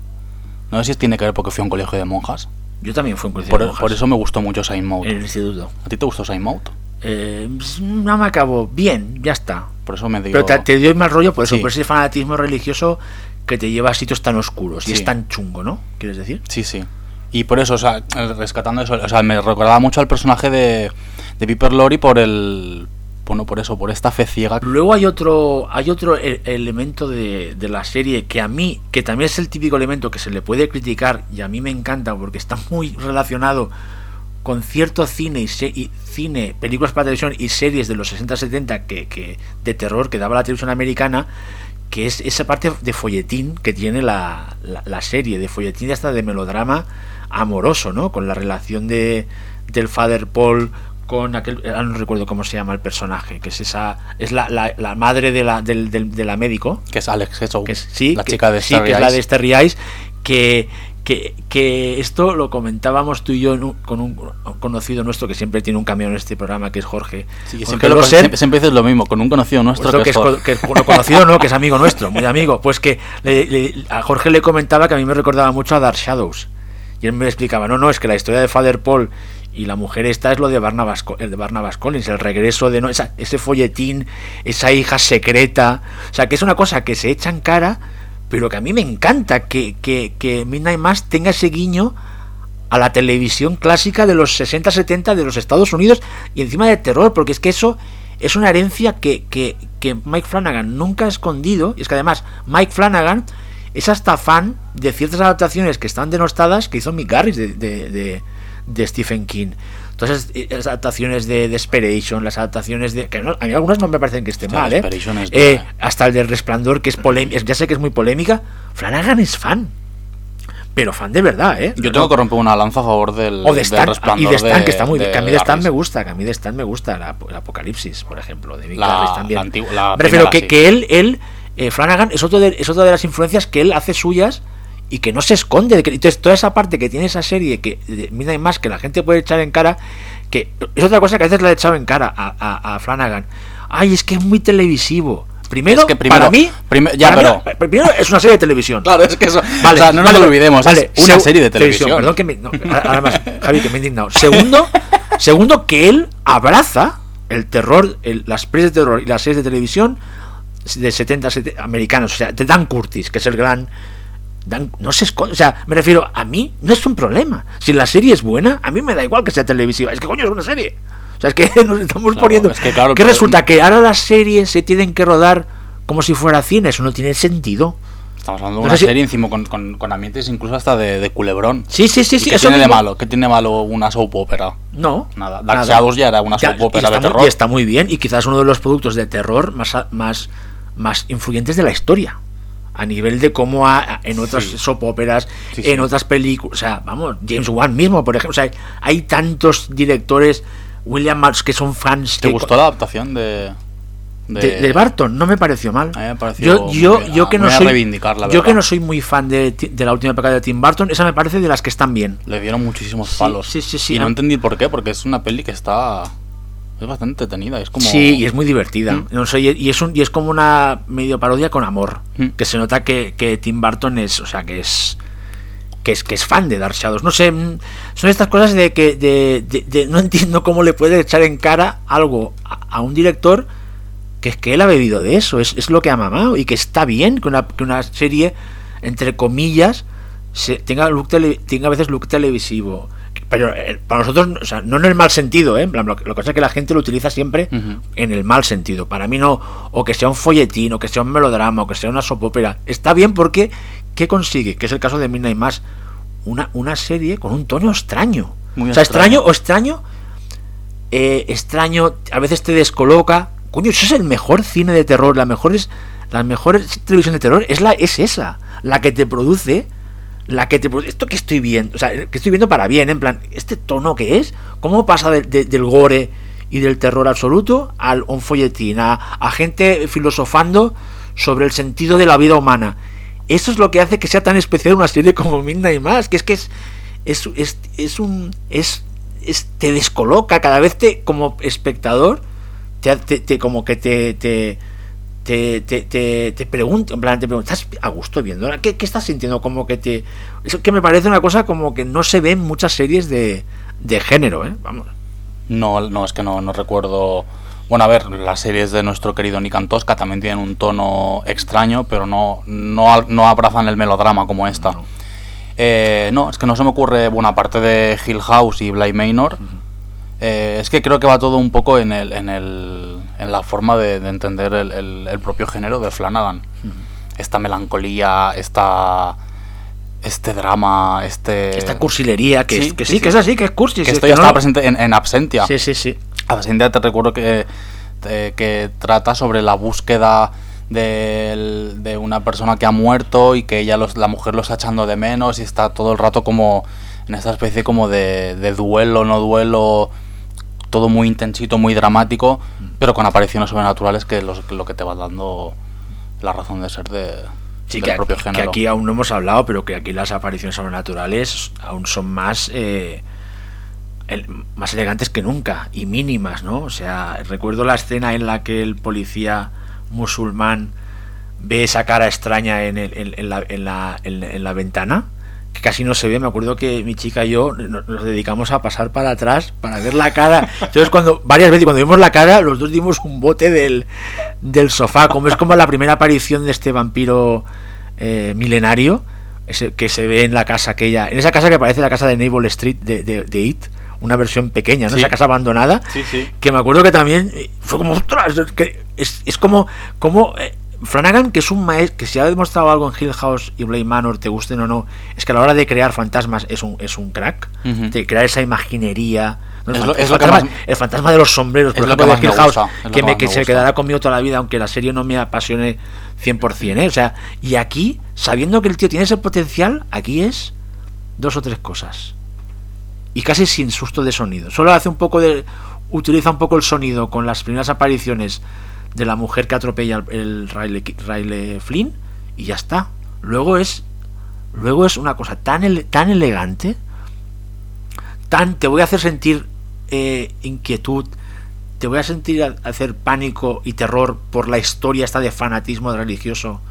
No sé si tiene que ver porque fui a un colegio de monjas, Yo también fui un colegio por, de monjas por eso me gustó mucho Saint Maud. en el instituto. ¿A ti te gustó Saint Maud? Eh, no me acabó bien, ya está. Por eso me digo... Pero te, te dio mal rollo por eso, Sí. por ese fanatismo religioso que te lleva a sitios tan oscuros y es tan chungo, ¿no? ¿Quieres decir? Sí, sí. Y por eso, o sea, rescatando eso, o sea, me recordaba mucho al personaje de, de Piper Laurie por el... Bueno, por eso, por esta fe ciega. Luego hay otro, hay otro e- elemento de, de la serie que a mí, que también es el típico elemento que se le puede criticar y a mí me encanta porque está muy relacionado con cierto cine y, y cine, películas para televisión y series de los 60-70 que, que, de terror que daba la televisión americana, que es esa parte de folletín que tiene la, la, la serie, de folletín hasta de melodrama amoroso, ¿no? Con la relación de del Father Paul con aquel, ahora no recuerdo cómo se llama el personaje, que es esa, es la, la, la madre de la, del, del- de la médico, Que es Alex Hedgehow, que es, sí, la que- chica de sí, que es la de Starry Eyes, que, que, que esto lo comentábamos tú y yo un- con un conocido nuestro que siempre tiene un camión en este programa, que es Jorge. Sí, Jorge siempre, lo- siempre, siempre dices lo mismo, con un conocido nuestro nuestro que, es, que es bueno, conocido, ¿no? Que es amigo nuestro, muy amigo. Pues que le- le- a Jorge le comentaba que a mí me recordaba mucho a Dark Shadows. Y él me explicaba, no, no, es que la historia de Father Paul y la mujer esta es lo de Barnabas, el de Barnabas Collins, el regreso de no, esa- ese folletín, esa hija secreta. O sea, que es una cosa que se echa en cara, pero que a mí me encanta que, que, que Midnight Mass tenga ese guiño a la televisión clásica de los 60-70 de los Estados Unidos y encima de terror, porque es que eso es una herencia que, que, que Mike Flanagan nunca ha escondido, y es que además Mike Flanagan es hasta fan de ciertas adaptaciones que están denostadas que hizo Mick Garris de, de, de- de Stephen King. todas esas, esas adaptaciones de Desperation, las adaptaciones de. que no- a mí algunas no me parecen que estén Hostia, mal, ¿eh? Eh, eh. Hasta el del Resplandor, que es polémica, ya sé que es muy polémica. Flanagan es fan. Pero fan de verdad, ¿eh? Yo tengo que romper una lanza a favor del, O de del Stan, y resplandor de Stan, de- que está muy bien. de Que a mí de Stan me gusta, que a mí de Stan me gusta la- el Apocalipsis, por ejemplo, de Mick La- Garris también. la antigua- la me refiero primera, que, sí. que él, él eh, Flanagan es, otro de, es otra de las influencias que él hace suyas y que no se esconde. de que- entonces, toda esa parte que tiene esa serie, que de Midnight Mass, que la gente puede echar en cara, que es otra cosa que a veces le he echado en cara a, a- a Flanagan. Ay, es que es muy televisivo. Primero, Es que primero- para mí, ya, para mí, pero- primero es una serie de televisión. Claro, es que eso. Vale, o sea, no vale, nos lo olvidemos. vale, es una serie de televisión. Perdón que me. no, ahora más, Javi, que me he indignado. Segundo, segundo que él abraza el terror, el- las pelis de terror y las series de televisión de 70, 70 americanos, o sea, de Dan Curtis, que es el gran. Dan- no se esconde, o sea, me refiero, a mí no es un problema. Si la serie es buena, a mí me da igual que sea televisiva. Es que coño es una serie. O sea, es que nos estamos Claro, poniendo. es que claro, que pero- resulta que ahora las series se tienen que rodar como si fuera cine. Eso no tiene sentido. Estamos hablando de No una sé si- serie encima con, con, con ambientes incluso hasta de, de culebrón. Sí, sí, sí, ¿Y sí. ¿Qué eso tiene de malo? ¿Qué tiene de malo una soap opera? No. Nada. Dark Shadows ya era una Ya, soap opera de muy- terror. Y está muy bien. Y quizás uno de los productos de terror más, más, más influyentes de la historia. A nivel de cómo ha- en otras Sí. soap operas, Sí, en otras películas. O sea, vamos, James Wan mismo, por ejemplo. O sea, hay, tantos directores, William Marsh, que son fans. ¿Te que- gustó la adaptación de. de, de Barton no me pareció mal. A mí me pareció yo yo, bien. yo que no soy reivindicar, la yo que no soy muy fan de, la última época de Tim Burton, esa me parece de las que están bien. Le dieron muchísimos palos. sí, sí, sí. Y no entendí por qué, porque es una peli que está. Es bastante entretenida. Es como. Sí, y es muy divertida. Mm. No sé, y, y es un, y es como una medio parodia con amor. Mm. Que se nota que, que Tim Burton es, o sea, que es que es que es fan de Dark Shadows. No sé, mm, son estas cosas de que de, de- de- no entiendo cómo le puede echar en cara algo a, a un director que es que él ha bebido de eso, es, es lo que ha mamado y que está bien que una, que una serie entre comillas se, tenga look tele- tenga a veces look televisivo. Pero eh, para nosotros, o sea, no en el mal sentido, ¿eh? Lo, que pasa es que la gente lo utiliza siempre en el mal sentido. Para mí no, o que sea un folletín, o que sea un melodrama, o que sea una soap opera. Está bien porque, ¿qué consigue? Que es el caso de Midnight Mass. Una, una serie con un tono extraño. Muy o sea, extraño. extraño o extraño, eh, extraño, a veces te descoloca. Coño, eso es el mejor cine de terror, la mejor es, la mejor televisión de terror es la es esa, la que te produce, la que te produce, esto que estoy viendo, o sea, que estoy viendo para bien, en plan, este tono que es, cómo pasa de- de- del gore y del terror absoluto al un folletín, a, a gente filosofando sobre el sentido de la vida humana. Eso es lo que hace que sea tan especial una serie como Midnight Mass, que es que es es, es, es un es, es- te descoloca cada vez te como espectador te, te- te- como que te te te, te, te, te pregunto, en plan, te pregunto, ¿estás a gusto viendo? ¿Qué, ¿Qué estás sintiendo? Como que te. Eso que me parece una cosa como que no se ve en muchas series de, de género, ¿eh? Vamos. No, no, es que no, no recuerdo. Bueno, a ver, las series de nuestro querido Nick Antosca también tienen un tono extraño, pero no, no, no abrazan el melodrama como esta. No. Eh, no, es que no se me ocurre, bueno, aparte de Hill House y Bly Manor, eh, es que creo que va todo un poco en, el, en, el, en la forma de, de entender el, el- el propio género de Flanagan. Esta melancolía, esta, este drama, este... Esta cursilería, que, sí, es, que sí, sí, sí. que es así, que es cursi. que si es esto que ya no estaba presente en, en Absentia. Sí, sí, sí. Absentia te recuerdo que, que trata sobre la búsqueda del- de una persona que ha muerto y que ella los, la mujer lo está echando de menos y está todo el rato como en esta especie como de, de duelo, no duelo, todo muy intensito, muy dramático, pero con apariciones sobrenaturales que es lo, que te va dando la razón de ser de, Sí, del que, propio que género. aquí aún no hemos hablado, pero que aquí las apariciones sobrenaturales aún son más eh, el- más elegantes que nunca y mínimas, ¿no? O sea, recuerdo la escena en la que el policía musulmán ve esa cara extraña en, el- en- en la, en la- la ventana, que casi no se ve. Me acuerdo que mi chica y yo nos, dedicamos a pasar para atrás para ver la cara. Entonces, cuando varias veces cuando vimos la cara, los dos dimos un bote del, del sofá, como es como la primera aparición de este vampiro eh, milenario, ese que se ve en la casa aquella, en esa casa que parece la casa de Naval Street de, de, de It, una versión pequeña, ¿no? Sí. Esa casa abandonada, Sí, sí. que me acuerdo que también fue como, ostras, es que es, es como, como eh, Flanagan, que es un maestro, que si ha demostrado algo en Hill House y Blade Manor, te gusten o no, es que a la hora de crear fantasmas es un, es un crack, de crear esa imaginería, No, Es lo- es el fantasma, más- el fantasma de los sombreros, por ejemplo, que de Hill House, gusta, que, me, que me se quedará conmigo toda la vida, aunque la serie no me apasione 100%, ¿eh? O sea, y aquí, sabiendo que el tío tiene ese potencial, aquí es dos o tres cosas. Y casi sin susto de sonido. Solo hace un poco de. Utiliza un poco el sonido con las primeras apariciones de la mujer que atropella el, el Riley, Riley Flynn y ya está. Luego es. Luego es una cosa tan, ele- tan elegante. Tan. Te voy a hacer sentir eh, inquietud. Te voy a sentir hacer pánico y terror por la historia esta de fanatismo religioso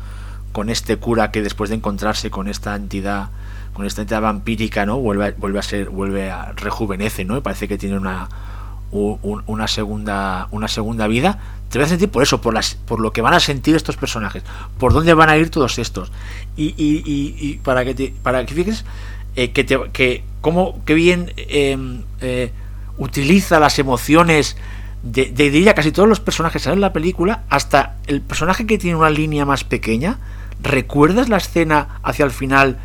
con este cura que después de encontrarse con esta entidad con esta entidad vampírica no vuelve a, vuelve a ser vuelve a rejuvenece no y parece que tiene una una segunda una segunda vida te voy a sentir por eso por las por lo que van a sentir estos personajes por dónde van a ir todos estos. Y, y- y- y para que te, para que fijes eh, que te que cómo que bien eh, eh, utiliza las emociones de, de diría casi todos los personajes en la película hasta el personaje que tiene una línea más pequeña. ¿recuerdas la escena hacia el final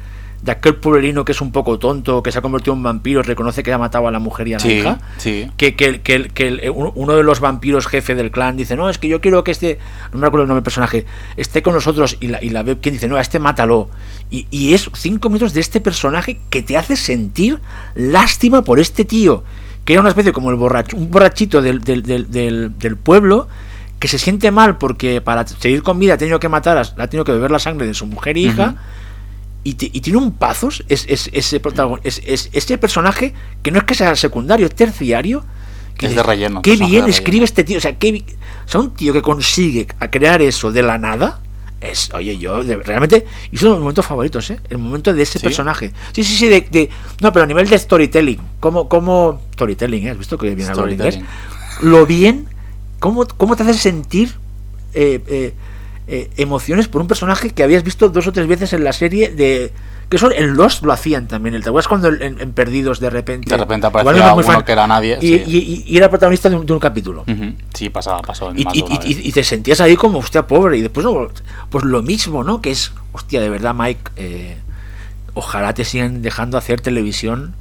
de aquel pueblerino que es un poco tonto que se ha convertido en vampiro reconoce que ha matado a la mujer y a la Sí, hija sí. que, que, que, que el- uno de los vampiros jefe del clan dice, no, es que yo quiero que este, no me acuerdo el nombre del personaje, esté con nosotros y la, y la ve quien dice, no, a este mátalo. Y, y es cinco minutos de este personaje que te hace sentir lástima por este tío, que era una especie como el borracho, un borrachito del, del, del, del, del pueblo, que se siente mal porque para seguir con vida ha tenido que matar, ha tenido que beber la sangre de su mujer e hija. Y, tiene un pazos es, es- ese, es, es- ese personaje que no es que sea secundario, es terciario. que Es de relleno, Qué bien escribe relleno. este tío. O sea, qué o sea, un tío que consigue a crear eso de la nada. Es, oye, yo de- realmente. Y son los momentos favoritos, ¿eh? El momento de ese ¿Sí? personaje. Sí, sí, sí. De, de- no, pero a nivel de storytelling. ¿Cómo, cómo storytelling, ¿eh? ¿Has visto que bien hablo inglés? Lo bien. ¿Cómo, cómo te hace sentir eh, eh, eh, emociones por un personaje que habías visto dos o tres veces en la serie de. Que eso en Lost lo hacían también. ¿Te acuerdas cuando en, en Perdidos de repente. De repente aparecía uno que era nadie, Y, sí. y- y era protagonista de un, de un capítulo. Ujú. Sí, pasaba, pasó en Y, más y- de una y- vez. y te sentías ahí como, hostia, pobre. Y después, no, pues lo mismo, ¿no? Que es, hostia, de verdad, Mike. eh, ojalá te sigan dejando hacer televisión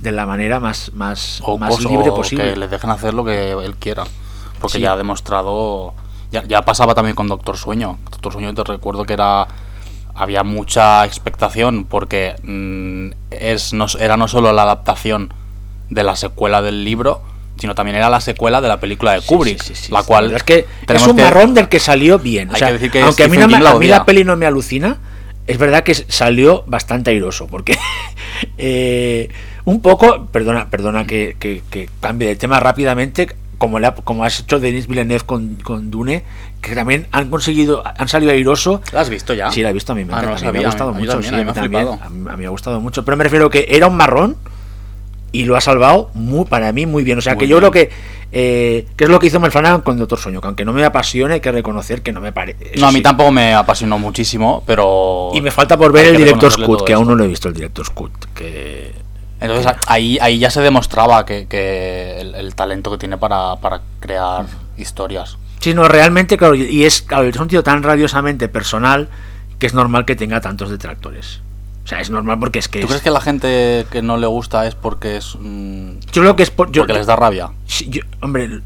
de la manera más, más, o más libre posible. que le dejen hacer lo que él quiera. Porque Sí. ya ha demostrado. Ya, ya pasaba también con Doctor Sueño. Doctor Sueño te recuerdo que era. Había mucha expectación porque mm, es, no, era no solo la adaptación de la secuela del libro, sino también era la secuela de la película de Kubrick. sí, sí, sí, la cual. Es que es un que- marrón del que salió bien. O Hay sea, que decir que aunque a mí, no me- la a mí la odia. peli no me alucina, es verdad que salió bastante airoso. Porque eh, un poco, perdona, perdona que cambie de tema rápidamente, como, le ha- como has hecho Denis Villeneuve con, con Dune, que también han conseguido, han salido airoso. ¿La has visto ya? Sí, la he visto a mí, me, Ah, no encanta, lo a mí me sabía, ha gustado a mí mucho. también, sí, a mí mí me ha también, a mí- a mí me ha gustado mucho. Pero me refiero que era un marrón y lo ha salvado muy, para mí muy bien. O sea, Muy que yo bien. creo que, eh, que es lo que hizo Mel Flanagan con Doctor Sueño, que aunque no me apasione, hay que reconocer que no me parece. No, a mí tampoco me apasionó muchísimo, pero. Y me falta por ver el Cut, todo que aún esto. no lo he visto el Director's Cut. Que... Entonces ahí, ahí ya se demostraba que, que el, el talento que tiene para, para crear historias. Sí, no, realmente, claro, y- es, claro, es un tío tan radiosamente personal que es normal que tenga tantos detractores. O sea, es normal porque es que. ¿Tú es- crees que la gente que no le gusta es porque es mm, Yo creo que es por. yo- porque les da rabia? Sí, yo- hombre,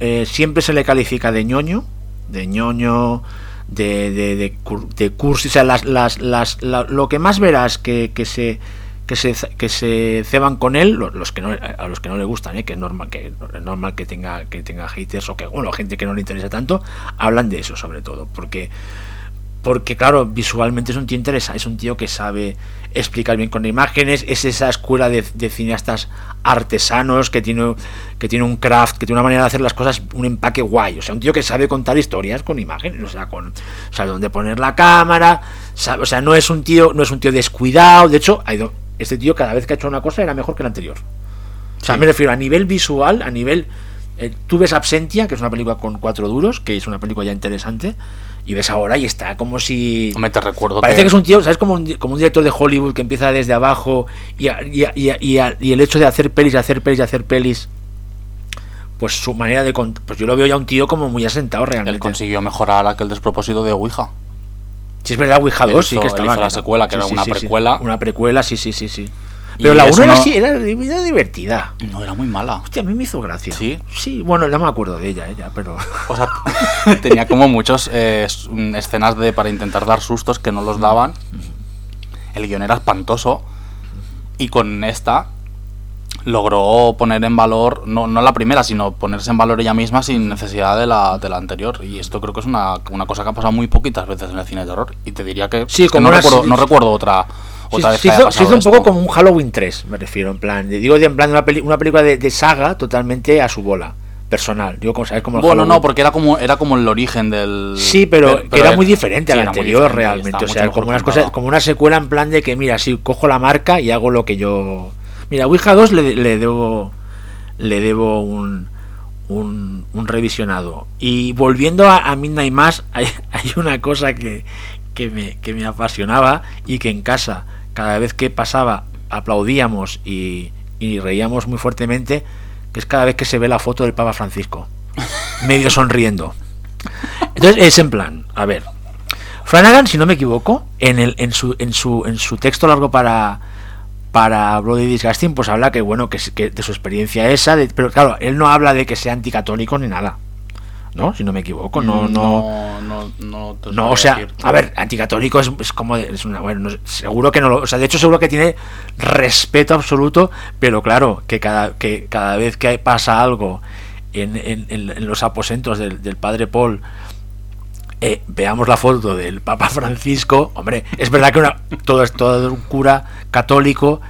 eh, siempre se le califica de ñoño, de ñoño, de, de, de, de cursi, o sea, las, las, las, la- lo que más verás que, que se que se, que se ceban con él, lo- los, que no, a los que no le gustan, ¿eh? que es normal que es normal que tenga que tenga haters o que bueno, gente que no le interesa tanto, hablan de eso sobre todo, porque porque claro, visualmente es un tío interesante, es un tío que sabe explicar bien con imágenes, es esa escuela de, de cineastas artesanos que tiene, que tiene un craft, que tiene una manera de hacer las cosas, un empaque guay, o sea, un tío que sabe contar historias con imágenes, o sea, con sabe dónde poner la cámara, o sea, no es un tío, no es un tío descuidado, de hecho, ha ido- este tío cada vez que ha hecho una cosa era mejor que la anterior. O sea, me refiero a nivel visual, a nivel. eh, tú ves Absentia, que es una película con cuatro duros, que es una película ya interesante, y ves ahora y está como si. Hombre, te recuerdo Parece que es un tío, ¿sabes? Como un, como un director de Hollywood que empieza desde abajo y, a- y, a- y, a- y el hecho de hacer pelis, hacer pelis, hacer pelis. Pues su manera de. Pues yo lo veo ya un tío como muy asentado él realmente. consiguió mejorar aquel despropósito de Ouija. Sí, es verdad, Ouija Él 2 sí que estaba. la secuela, que era una sí, precuela. Una precuela, sí, sí, sí, sí. Pero Y la eso 1 era no- así, era, era divertida. No, era muy mala. Hostia, a mí me hizo gracia. ¿Sí? Sí, bueno, no me acuerdo de ella, ella, pero. O sea, tenía como muchos eh, escenas de para intentar dar sustos que no los daban. El guion era espantoso. Y con esta logró poner en valor, no, no la primera, sino ponerse en valor ella misma sin necesidad de la, de la anterior. Y esto creo que es una, una cosa que ha pasado muy poquitas veces en el cine de terror. Y te diría que, Sí, es que como no, recuerdo, no recuerdo otra, Sí, otra vez se que haya hizo, se pasado hizo un poco como un Halloween 3, me refiero, en plan. Digo, en plan una, peli- una película de, de saga totalmente a su bola, personal. Digo, como sabes, como el Bueno, Halloween. no, porque era como, era como el origen del... Sí, pero, era muy diferente sí, al anterior diferente realmente. O sea, como unas cosas, como una secuela en plan de que, mira, si cojo la marca y hago lo que yo. Mira, Ouija 2 le, le debo. Le debo un, un, un revisionado. Y volviendo a, a Midnight Mass, hay, hay una cosa que, que, me, que me apasionaba y que en casa, cada vez que pasaba, aplaudíamos y, y reíamos muy fuertemente, que es cada vez que se ve la foto del Papa Francisco, medio sonriendo. Entonces es en plan, a ver, Flanagan, si no me equivoco, en el en su en su en su texto largo para para Bloody Disgusting, pues habla que bueno que, que de su experiencia esa, de- pero claro, él no habla de que sea anticatólico ni nada, ¿no? Si no me equivoco, no no no, no, no no, o sea, a ver, anticatólico es, es como de- es una bueno, no seguro que no lo, o sea, de hecho seguro que tiene respeto absoluto, pero claro, que cada que cada vez que pasa algo en, en- en- en los aposentos del, del padre Paul eh, veamos la foto del Papa Francisco, hombre, es verdad que una, todo, todo un cura católico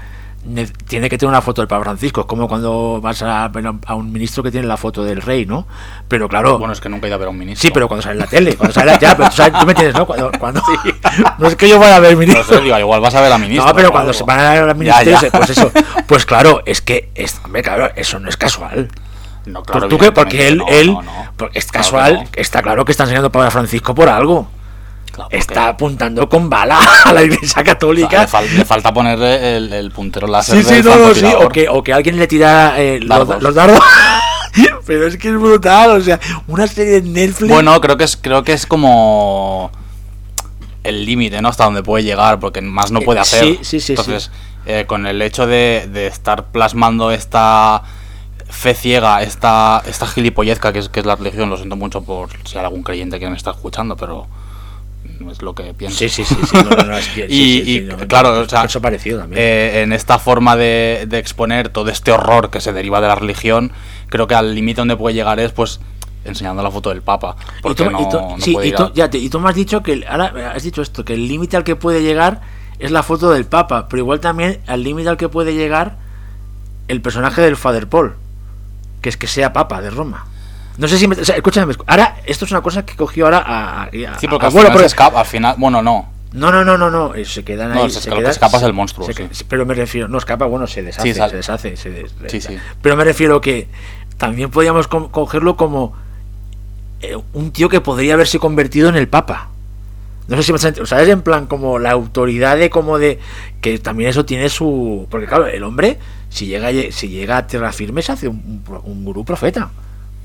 ne- tiene que tener una foto del Papa Francisco, es como cuando vas a ver a a un ministro que tiene la foto del rey, ¿no? Pero claro, Bueno, es que nunca he ido a ver a un ministro. Sí, pero cuando sale en la tele, cuando sale ya, pero tú, sabes- tú me entiendes, ¿no? Cuando, cuando no es que yo vaya a ver ministro. sé, digo, igual vas a ver a la ministra. No, pero cuando algo. se van a la Ya, ministerios, ya. pues eso, pues claro, es que es, hombre, claro, eso no es casual. No, ¿Tú- claro, ¿Tú qué? Porque él, no, es casual, está claro que está enseñando Papa Francisco por algo. Claro, Está apuntando con bala a la Iglesia o sea, Católica. le, fal- le falta ponerle el, el puntero láser Sí, sí, no, no, sí, o que, o que alguien le tira eh, los, Dardos. los dardos. Pero es que es brutal, o sea, una serie de Netflix. Bueno, creo que es creo que es como el límite, ¿no? Hasta donde puede llegar, porque más no puede Eh, hacer. sí, sí, sí, Entonces, eh, con el hecho de, de estar plasmando esta fe ciega, esta, esta gilipollezca que es, que es la religión, lo siento mucho por si hay algún creyente que me está escuchando, pero no es lo que pienso. Sí, sí, sí, sí, no, no, no, es que- sí, Y, sí, sí, y, no, claro, o sea, parecido también. eh, en esta forma de, de exponer todo este horror que se deriva de la religión, creo que al límite donde puede llegar es pues enseñando la foto del Papa. Y Porque tú- no, y tú- sí, y tú, ya te- y tú me has dicho que ahora has dicho esto que el límite al que puede llegar es la foto del Papa, pero igual también al límite al que puede llegar el personaje del Father Paul, que es que sea Papa de Roma. No sé si me, o sea, escúchame, ahora esto es una cosa que cogió ahora a, a- Sí, porque a- al bueno, final porque- escapa, al final, bueno, no. no, no, no, no, no, eh, se quedan No, ahí. se se lo que quedan- escapa es el monstruo, se sí. que- Pero me refiero, no escapa, bueno, se deshace, Sí, se deshace, se Sí, sí. Pero me refiero que también podríamos co- cogerlo como eh, un tío que podría haberse convertido en el Papa. No sé si me has entendido, o sea, es en plan como la autoridad de como de que también eso tiene su porque claro, el hombre si llega a- si llega a tierra firme se hace un, un, gurú profeta.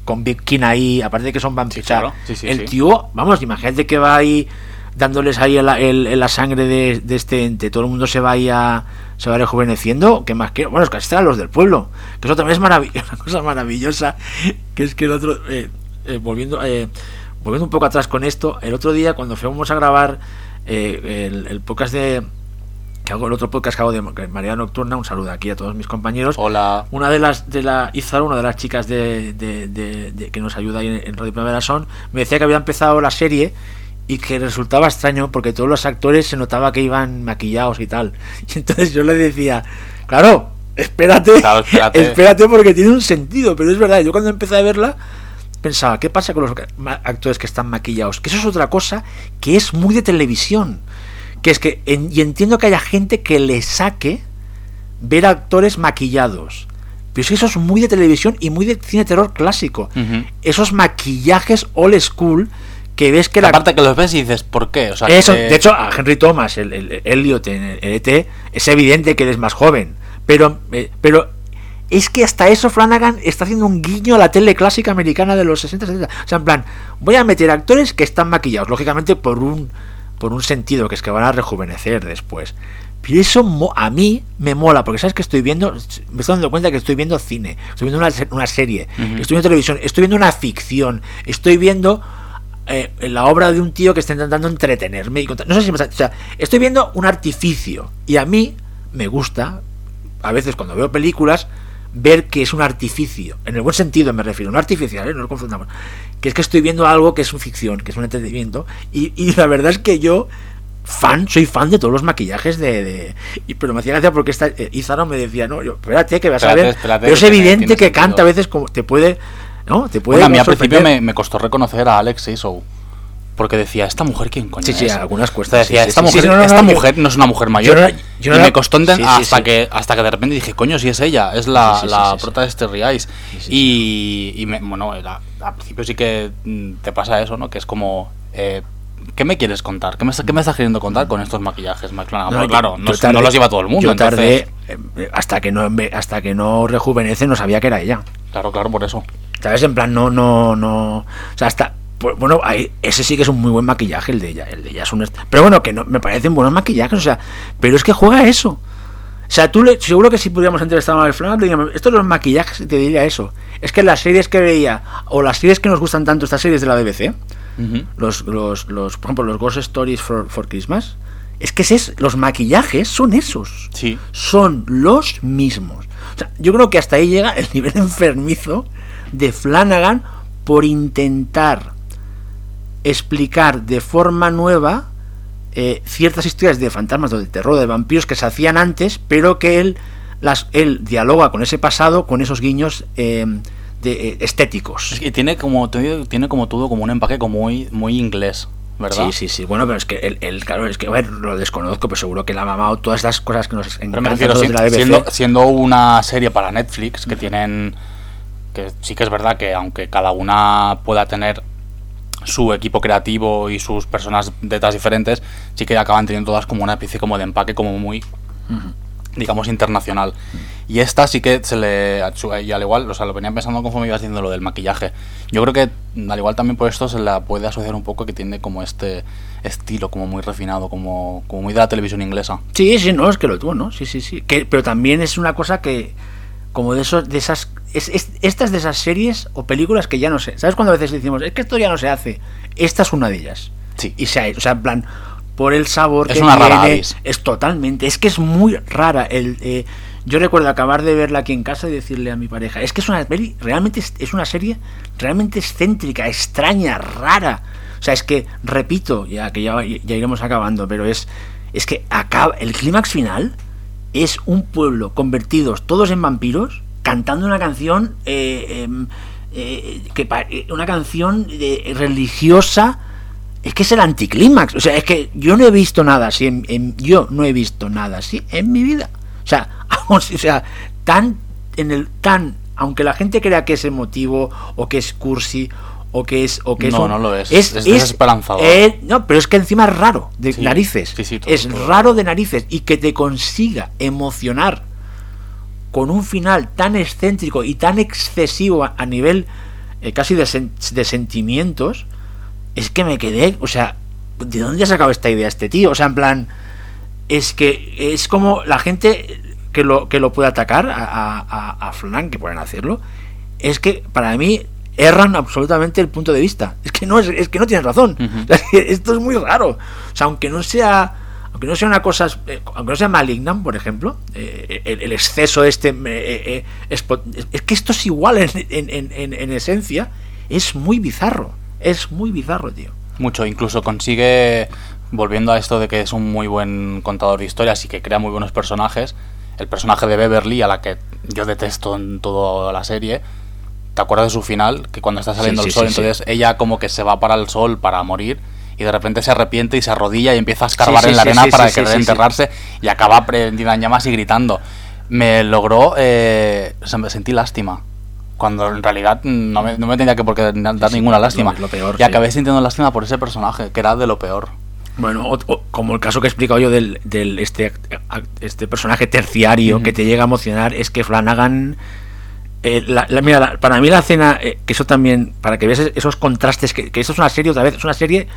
Con Big King ahí, aparte de que son vampiros. Sí, claro. Sí, sí, el tío, vamos, imagínate que va ahí dándoles ahí el- el- la sangre de, de este ente, todo el mundo se va ahí a, se va rejuveneciendo, ¿qué más quiero? Bueno, es que están los del pueblo, que eso también es una cosa maravillosa, que es que el otro, eh, eh, volviendo, eh, volviendo un poco atrás con esto, el otro día cuando fuimos a grabar eh, el, el podcast de, que hago, el otro podcast que hago de María Nocturna, un saludo aquí a todos mis compañeros, Hola. una de las de la Izar, una de las chicas de, de- de- de- que nos ayuda ahí en, en Radio Primavera Son, me decía que había empezado la serie y que resultaba extraño porque todos los actores se notaba que iban maquillados y tal. Y entonces yo le decía, claro, espérate, Claro, espérate. espérate porque tiene un sentido, pero es verdad, yo cuando empecé a verla pensaba, ¿qué pasa con los actores que están maquillados? Que eso es otra cosa que es muy de televisión. Que es que, en- y entiendo que haya gente que le saque ver actores maquillados. Pero es que eso es muy de televisión y muy de cine terror clásico. Esos maquillajes old school que ves que la... Aparte que los ves y dices, ¿por qué? O sea, Eso, que- de hecho, a Henry Thomas, el, el, el Elliot en el ET, es evidente que él es más joven. Pero, eh, pero es que hasta eso Flanagan está haciendo un guiño a la tele clásica americana de los 60-70. O sea, en plan, voy a meter actores que están maquillados, lógicamente por un, por un sentido, que es que van a rejuvenecer después. Pero eso mo- a mí me mola, porque sabes que estoy viendo, me estoy dando cuenta que estoy viendo cine, estoy viendo una, una serie, estoy viendo televisión, estoy viendo una ficción, estoy viendo eh, la obra de un tío que está intentando entretenerme. Y contar- no sé si me está- o sea, estoy viendo un artificio. Y a mí me gusta, a veces cuando veo películas, ver que es un artificio. En el buen sentido me refiero, no artificial, ¿eh? no lo confundamos. Que es que estoy viendo algo que es un ficción, que es un entretenimiento. Y, y la verdad es que yo, fan, soy fan de todos los maquillajes de. de- y- pero me hacía gracia porque esta, eh, Izaro me decía, no, yo, espérate, que vas Espérate, a ver. espérate, pero es que evidente tiene que sentido. canta a veces como te puede. ¿No? Te puede Bueno, a mí al principio me, me costó reconocer a Alex Isow. Porque decía, ¿esta mujer quién coño Sí, sí, es? algunas sea, decía, sí, esta sí, mujer, sí, no, no, esta no, yo- mujer no es una mujer mayor. yo y me costó hasta. Que, hasta que de repente dije, coño, si es ella, es la, la prota de Starry Eyes. Sí, sí. Y, y me- bueno, era- al principio sí que mm, te pasa eso, ¿no? Que es como, eh, ¿qué me quieres contar? ¿Qué me, qué me estás queriendo contar con estos maquillajes, Flanagan? No, claro, no, tardé- los lleva todo el mundo. Yo tardé eh, hasta que no hasta que no rejuvenece, no sabía que era ella. Claro, claro, por eso. ¿Sabes? En plan, no, no, no. O sea, hasta. Pues, Bueno, ahí, ese sí que es un muy buen maquillaje, el de ella. El de ella es un. Pero bueno, que no, me parecen buenos maquillajes, o sea. Pero es que juega eso. O sea, tú le, seguro que si pudiéramos entrevistar a Mabel Flanagan, te diríamos, estos son los maquillajes, y te diría eso. Es que las series que veía, o las series que nos gustan tanto, estas series de la BBC, los, los, los, por ejemplo, los Ghost Stories for, for Christmas, es que es, los maquillajes son esos Sí. son los mismos. O sea, yo creo que hasta ahí llega el nivel enfermizo de Flanagan por intentar explicar de forma nueva eh, ciertas historias de fantasmas o de terror, de vampiros que se hacían antes, pero que él, las, él dialoga con ese pasado, con esos guiños eh, de, eh, estéticos. Es que tiene como, tiene como todo como un empaque como muy, muy inglés, ¿verdad? Sí, sí, sí. Bueno, pero es que él, él, claro, es que, a ver, lo desconozco, pero seguro que la ha mamado todas estas cosas que nos encantan de la BBC. siendo, siendo una serie para Netflix que tienen. que sí que es verdad que aunque cada una pueda tener su equipo creativo y sus personas detrás diferentes, sí que acaban teniendo todas como una especie como de empaque como muy digamos internacional. Y esta sí que se le y al igual, o sea, lo venía pensando conforme ibas diciendo lo del maquillaje. Yo creo que al igual también por esto se la puede asociar un poco que tiene como este estilo como muy refinado, como, como muy de la televisión inglesa. Sí, sí, no, es que lo tuvo, ¿no? Sí, sí, sí. Que, pero también es una cosa que, como de esos, de esas, es, es- estas de esas series o películas que ya no sé. ¿Sabes cuando a veces decimos, es que esto ya no se hace? Esta es una de ellas. Sí. Y se o sea, en plan, por el sabor Es que una rara avis. es totalmente, es que es muy rara. El, eh, yo recuerdo acabar de verla aquí en casa y decirle a mi pareja, es que es una peli, realmente es, es una serie realmente excéntrica, extraña, rara. O sea, es que, repito, ya que ya, ya iremos acabando, pero es, es que acaba, el clímax final es un pueblo convertidos todos en vampiros cantando una canción eh, em, eh, que eh, una canción de- religiosa es que es el anticlímax o sea es que yo no he visto nada así en, en- yo no he visto nada así en mi vida o sea o sea tan en el tan aunque la gente crea que es emotivo o que es cursi o que es o que es No, un- no lo es. Es desesperanzador. eh, no pero es que encima es raro de Sí, narices sí, sí, todo, es todo. raro de narices y que te consiga emocionar con un final tan excéntrico y tan excesivo a, a nivel eh, casi de, sen- de sentimientos, es que me quedé, o sea, ¿de dónde ha sacado esta idea este tío? O sea, en plan, es que es como la gente que lo, que lo puede atacar a, a, a- Flan, que pueden hacerlo, es que para mí erran absolutamente el punto de vista. Es que no, es, es que no tienes razón. O sea, esto es muy raro. O sea, aunque no sea aunque no sea una cosa, eh, aunque no sea Malignant, por ejemplo, eh, el, el exceso este, eh, es, que esto es igual en, en- en- en- en esencia, es muy bizarro, es muy bizarro, tío. Mucho, incluso consigue, volviendo a esto de que es un muy buen contador de historias y que crea muy buenos personajes, el personaje de Beverly, a la que yo detesto en toda la serie, ¿te acuerdas de su final? Que cuando está saliendo Sí, el sí, sol, sí. entonces ella como que se va para el sol para morir y de repente se arrepiente y se arrodilla y empieza a escarbar Sí, sí, en la arena sí, para querer enterrarse y acaba prendida en llamas y gritando. Me logró, eh, me sentí lástima. Cuando en realidad no me, no me tenía que por qué dar ninguna lo- lástima. lo peor, y acabé sintiendo lástima por ese personaje, que era de lo peor. Bueno, o- o- como el caso que he explicado yo del, del este, este personaje terciario Ujú. que te llega a emocionar es que Flanagan. eh, la- la- mira, la- para mí la escena, eh, que eso también, para que veas esos contrastes, que, que esto es una serie otra vez, es una serie,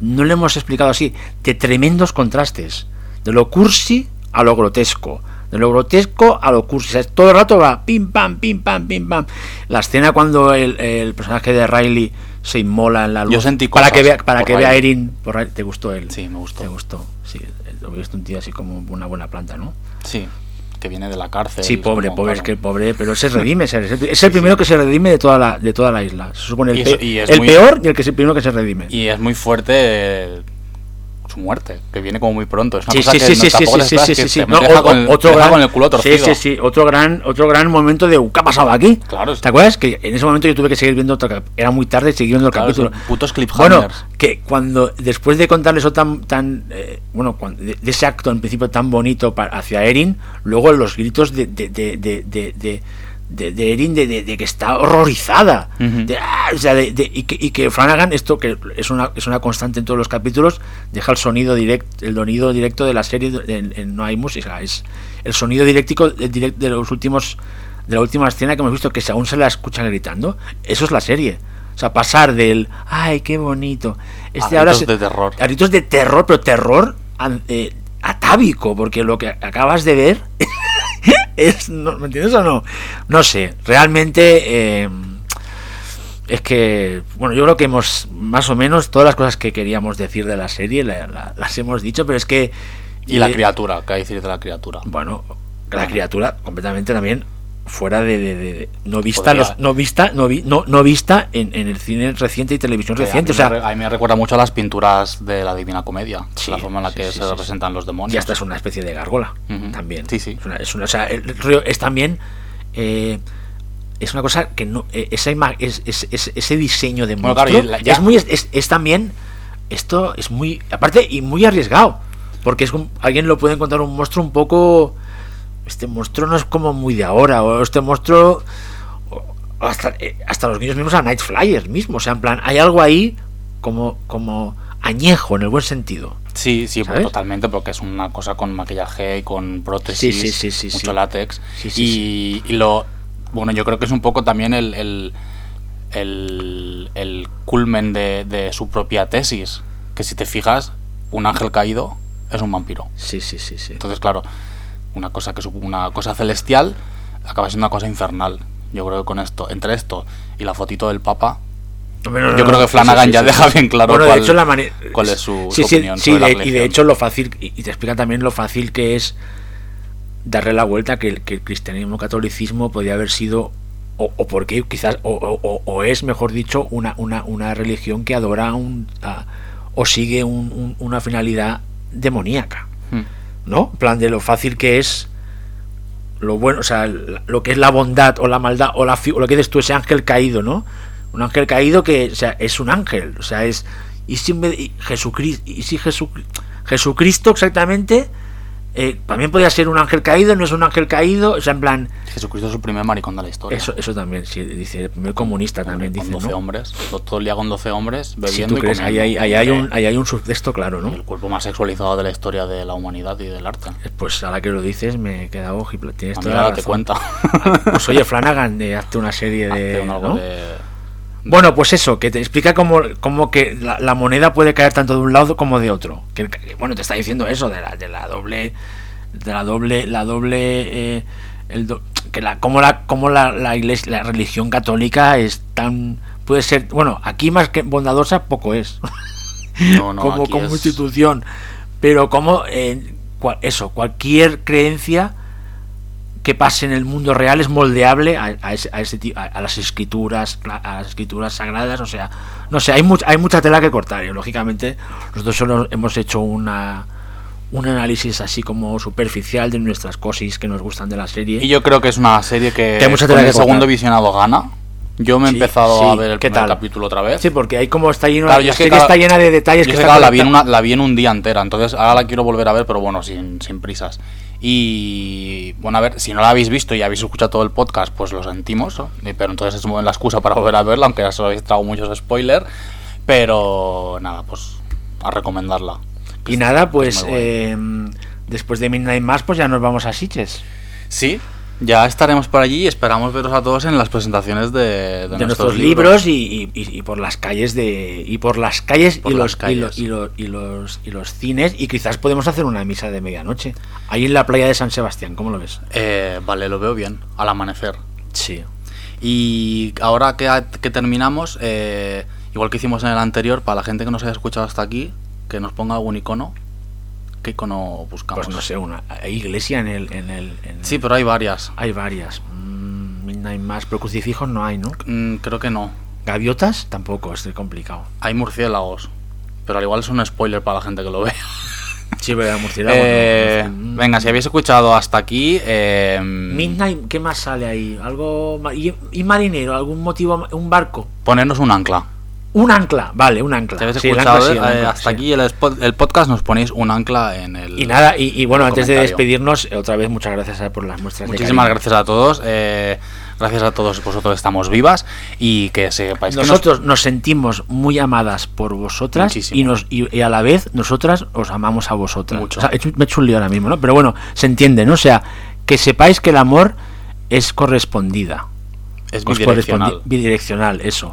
no lo hemos explicado así, de tremendos contrastes, de lo cursi a lo grotesco. De lo grotesco a lo cursi. O sea, todo el rato va pim pam, pim pam, pim pam. La escena cuando el, el personaje de Riley se inmola en la luz. Yo sentí para que vea, para que vea. Erin. por. ¿Te gustó él? Sí, me gustó. Te gustó. Sí, lo he visto un tío así como una buena planta, ¿no? Sí, que viene de la cárcel. Sí, pobre, pobre, claro. es que pobre, pero se redime, es el, es el primero que se redime de toda la, de toda la isla. Se supone el, Y es- pe- y es el muy- peor y el que es el primero que se redime. Y es muy fuerte eh, su muerte, que viene como muy pronto. Es una Sí, cosa sí, que sí, no- sí, sí, tampoco sí, sí, sí, No, deja con otro deja gran, con el culo sí, torcido. sí, sí, otro gran, otro gran momento de ¿qué ha pasado aquí? Claro. ¿Te acuerdas? Que en ese momento yo tuve que seguir viendo otro cap- era muy tarde y seguí viendo el Claro, capítulo. putos Bueno, cliffhangers. que cuando después de contarle eso tan tan eh, bueno, cuando- de, de ese acto en principio tan bonito hacia Erin, luego los gritos de de de de, de, Erin de, de- de que está horrorizada Ujú. de, ah, o sea, de- de- y, que, y que Flanagan esto que es una es una constante en todos los capítulos deja el sonido directo el sonido directo de la serie en, en- no hay música es el sonido directo de, de los últimos de la última escena que hemos visto que si aún se la escuchan gritando eso es la serie o sea pasar del ay qué bonito este ahora de terror. a gritos de terror pero terror eh, atávico porque lo que acabas de ver es no, ¿me entiendes o no? No sé, realmente eh, es que bueno, yo creo que hemos más o menos todas las cosas que queríamos decir de la serie la- la- las hemos dicho, pero es que Y la eh, criatura, ¿qué hay que decir de la criatura? bueno, la criatura completamente también fuera de, de- no vista Podría- los- no vista no, vi- no, no vista en, en el cine reciente y televisión reciente, a, o mí me, sea, re- a mí me recuerda mucho a las pinturas de la Divina Comedia, Sí, la forma en la sí, que se representan los demonios. y hasta es una especie de gárgola también. Sí, sí. Es una, es una- o sea, el río es también eh, es una cosa que no eh, esa ima- es, es- es- ese diseño de Bueno, monstruo claro, ya- es muy es, es también esto es muy aparte y muy arriesgado porque es un- alguien lo puede encontrar un monstruo un poco este monstruo no es como muy de ahora o este monstruo hasta, eh, hasta los niños mismos a Night Flyers mismo o sea en plan hay algo ahí como como añejo en el buen sentido Sí, sí, pues totalmente, porque es una cosa con maquillaje y con prótesis, Sí, sí, sí, mucho látex. Sí, sí, y, y lo. Bueno, yo creo que es un poco también el. el, el, el culmen de, de su propia tesis. Que si te fijas, un ángel caído es un vampiro. sí sí sí sí Entonces, claro, una cosa que una cosa celestial acaba siendo una cosa infernal. Yo creo que con esto, entre esto y la fotito del Papa, no, Yo creo que Flanagan sí, sí, ya sí, deja bien claro Bueno, de cuál- hecho, la mane- cuál es su- su opinión la de- y de hecho lo fácil, y te explica también lo fácil que es darle la vuelta que el, que el cristianismo catolicismo podía haber sido, o, o porque quizás, o, o- o- o es, mejor dicho, una, una, una religión que adora un, a- o sigue un- un- una finalidad demoníaca. hmm, ¿no? En plan de lo fácil que es lo bueno, o sea, lo que es la bondad o la maldad o la o lo que dices tú ese ángel caído, ¿no? Un ángel caído que, o sea, es un ángel, o sea, es y si Jesucristo y si Jesu- Jesucristo exactamente eh, también podría ser un ángel caído, no es un ángel caído, o sea, en plan Jesucristo es el primer maricón de la historia. eso eso también sí, dice el primer comunista también con dice, 12 ¿no? hombres, to- todo el día con 12 hombres, Si bebiendo tú y crees, ahí comiendo. hay, ahí hay un Hombre, ahí hay un subtexto claro, ¿no? El cuerpo más sexualizado de la historia de la humanidad y del arte. Pues ahora que lo dices me he quedado tienes toda la razón. cuenta. Pues oye, Flanagan, eh, hazte una serie de. Hazte un algo ¿no? de- Bueno, pues eso, que te explica cómo, cómo que la, la moneda puede caer tanto de un lado como de otro. Que, que, bueno, te está diciendo eso, de la, de la doble. De la doble. La doble. eh, el do- que la, como la, como la, la iglesia, la religión católica es tan. Puede ser. Bueno, aquí más que bondadosa, poco es. No, no, como, como es- institución. Pero como. eh, cual- eso, cualquier creencia que pase en el mundo real es moldeable a, a ese, a, ese a- a las escrituras a las escrituras sagradas o sea no sé hay mucha hay mucha tela que cortar y lógicamente nosotros solo hemos hecho una un análisis así como superficial de nuestras cosas que nos gustan de la serie. Y yo creo que es una serie que, Que con el segundo visionado gana. Yo me he Sí, empezado sí, a ver el ¿qué primer tal? capítulo otra vez. sí porque ahí como está lleno Claro, la es que serie está llena de detalles Yo que es que, claro, la, vi en una- la vi en un día entera, entonces ahora la quiero volver a ver, pero bueno, sin, sin prisas. Y bueno, a ver, si no la habéis visto y habéis escuchado todo el podcast, pues lo sentimos, ¿no? Pero entonces es muy la excusa para volver a verla, aunque ya os habéis trago muchos spoilers. Pero nada, pues a recomendarla. y nada pues eh, después de Midnight Mass pues ya nos vamos a Sitges Sí, Ya estaremos por allí y esperamos veros a todos en las presentaciones de, de de nuestros libros y, y- y- y por las calles de y por las calles Por y, las los, y, calles. los, y, los, y los y los cines y quizás podemos hacer una misa de medianoche ahí en la playa de San Sebastián cómo lo ves Eh, vale, lo veo bien, al amanecer. sí Y ahora que, que terminamos, eh, igual que hicimos en el anterior, para la gente que nos haya escuchado hasta aquí, que nos ponga algún icono. ¿Qué icono buscamos? pues no sé una hay iglesia en el en el en- Sí, pero hay varias. hay varias Mm, Midnight Mass pero crucifijos no hay no Mm, creo que no. gaviotas tampoco es complicado Hay murciélagos. Pero al igual es un spoiler para la gente que lo vea. sí pero murciélago Eh, no, no sé. venga, si habéis escuchado hasta aquí, eh, Midnight ¿qué más sale ahí? algo y marinero algún motivo un barco ponernos un ancla. Un ancla vale un ancla Si habéis Sí, el escuchado ancla sí, eh, el ancla, hasta sí. aquí el, el podcast, nos ponéis un ancla en el. Y nada, y, y bueno, antes de despedirnos, eh, otra vez muchas gracias eh, por las muestras Muchísimas de gracias a todos. eh, gracias a todos vosotros estamos vivas y que sepáis que nos- Nosotros nos sentimos muy amadas por vosotras Muchísimo. y, nos, y, y a la vez nosotras os amamos a vosotras. Mucho. O sea, me he hecho un lío ahora mismo, ¿no? Pero bueno, se entiende, ¿no? O sea, que sepáis que el amor es correspondida. es bidireccional. bidireccional, eso.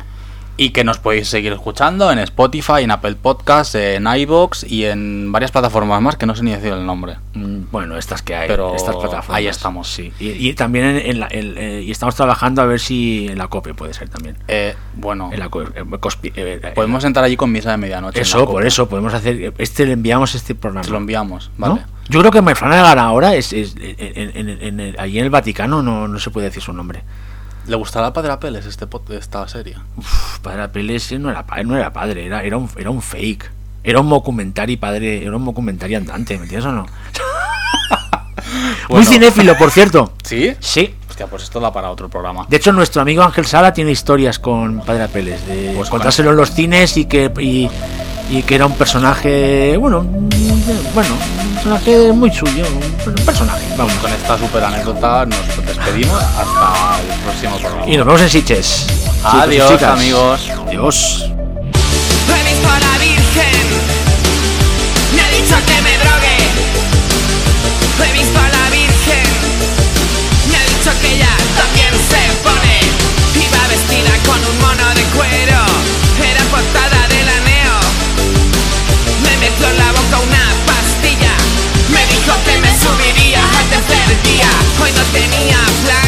Y que nos podéis seguir escuchando en Spotify, en Apple Podcasts, en iBox y en varias plataformas más que no sé ni decir el nombre. Mm, Bueno, estas que hay, Pero estas plataformas. ahí estamos. Sí. Y, y también en, en la, en- eh, y estamos trabajando a ver si en la COPE puede ser también. Eh, bueno, En la co- eh, cospi- eh, podemos entrar allí con misa de medianoche. Eso, por eso, podemos hacer. Este le enviamos este programa. Se lo enviamos, ¿no? vale. Yo creo que My Flanagan ahora es, es- en, allí en el Vaticano no, no se puede decir su nombre. ¿Le gustará al Padre Apeles este esta serie? Uf, padre Apeles no era, no era padre, era, era, un, era un fake. Era un documentary padre, era un documentary andante, ¿me entiendes o no? Muy Bueno. cinéfilo, por cierto. ¿Sí? Sí. Hostia, pues esto da para otro programa. De hecho, nuestro amigo Ángel Sala tiene historias con Padre Apeles, de Pues contárselo en los cines y que y, y que era un personaje, bueno, bueno, un personaje muy suyo, un personaje. Vamos, con esta super anécdota nos despedimos hasta el próximo programa. Y nos vemos en Siches. Adiós, Chicos, amigos. Adiós. Me ha dicho que me drogue. Me ha dicho que ella también se pone. Iba vestida con un mono de cuero, era portada. perdía, hoy no tenía plan.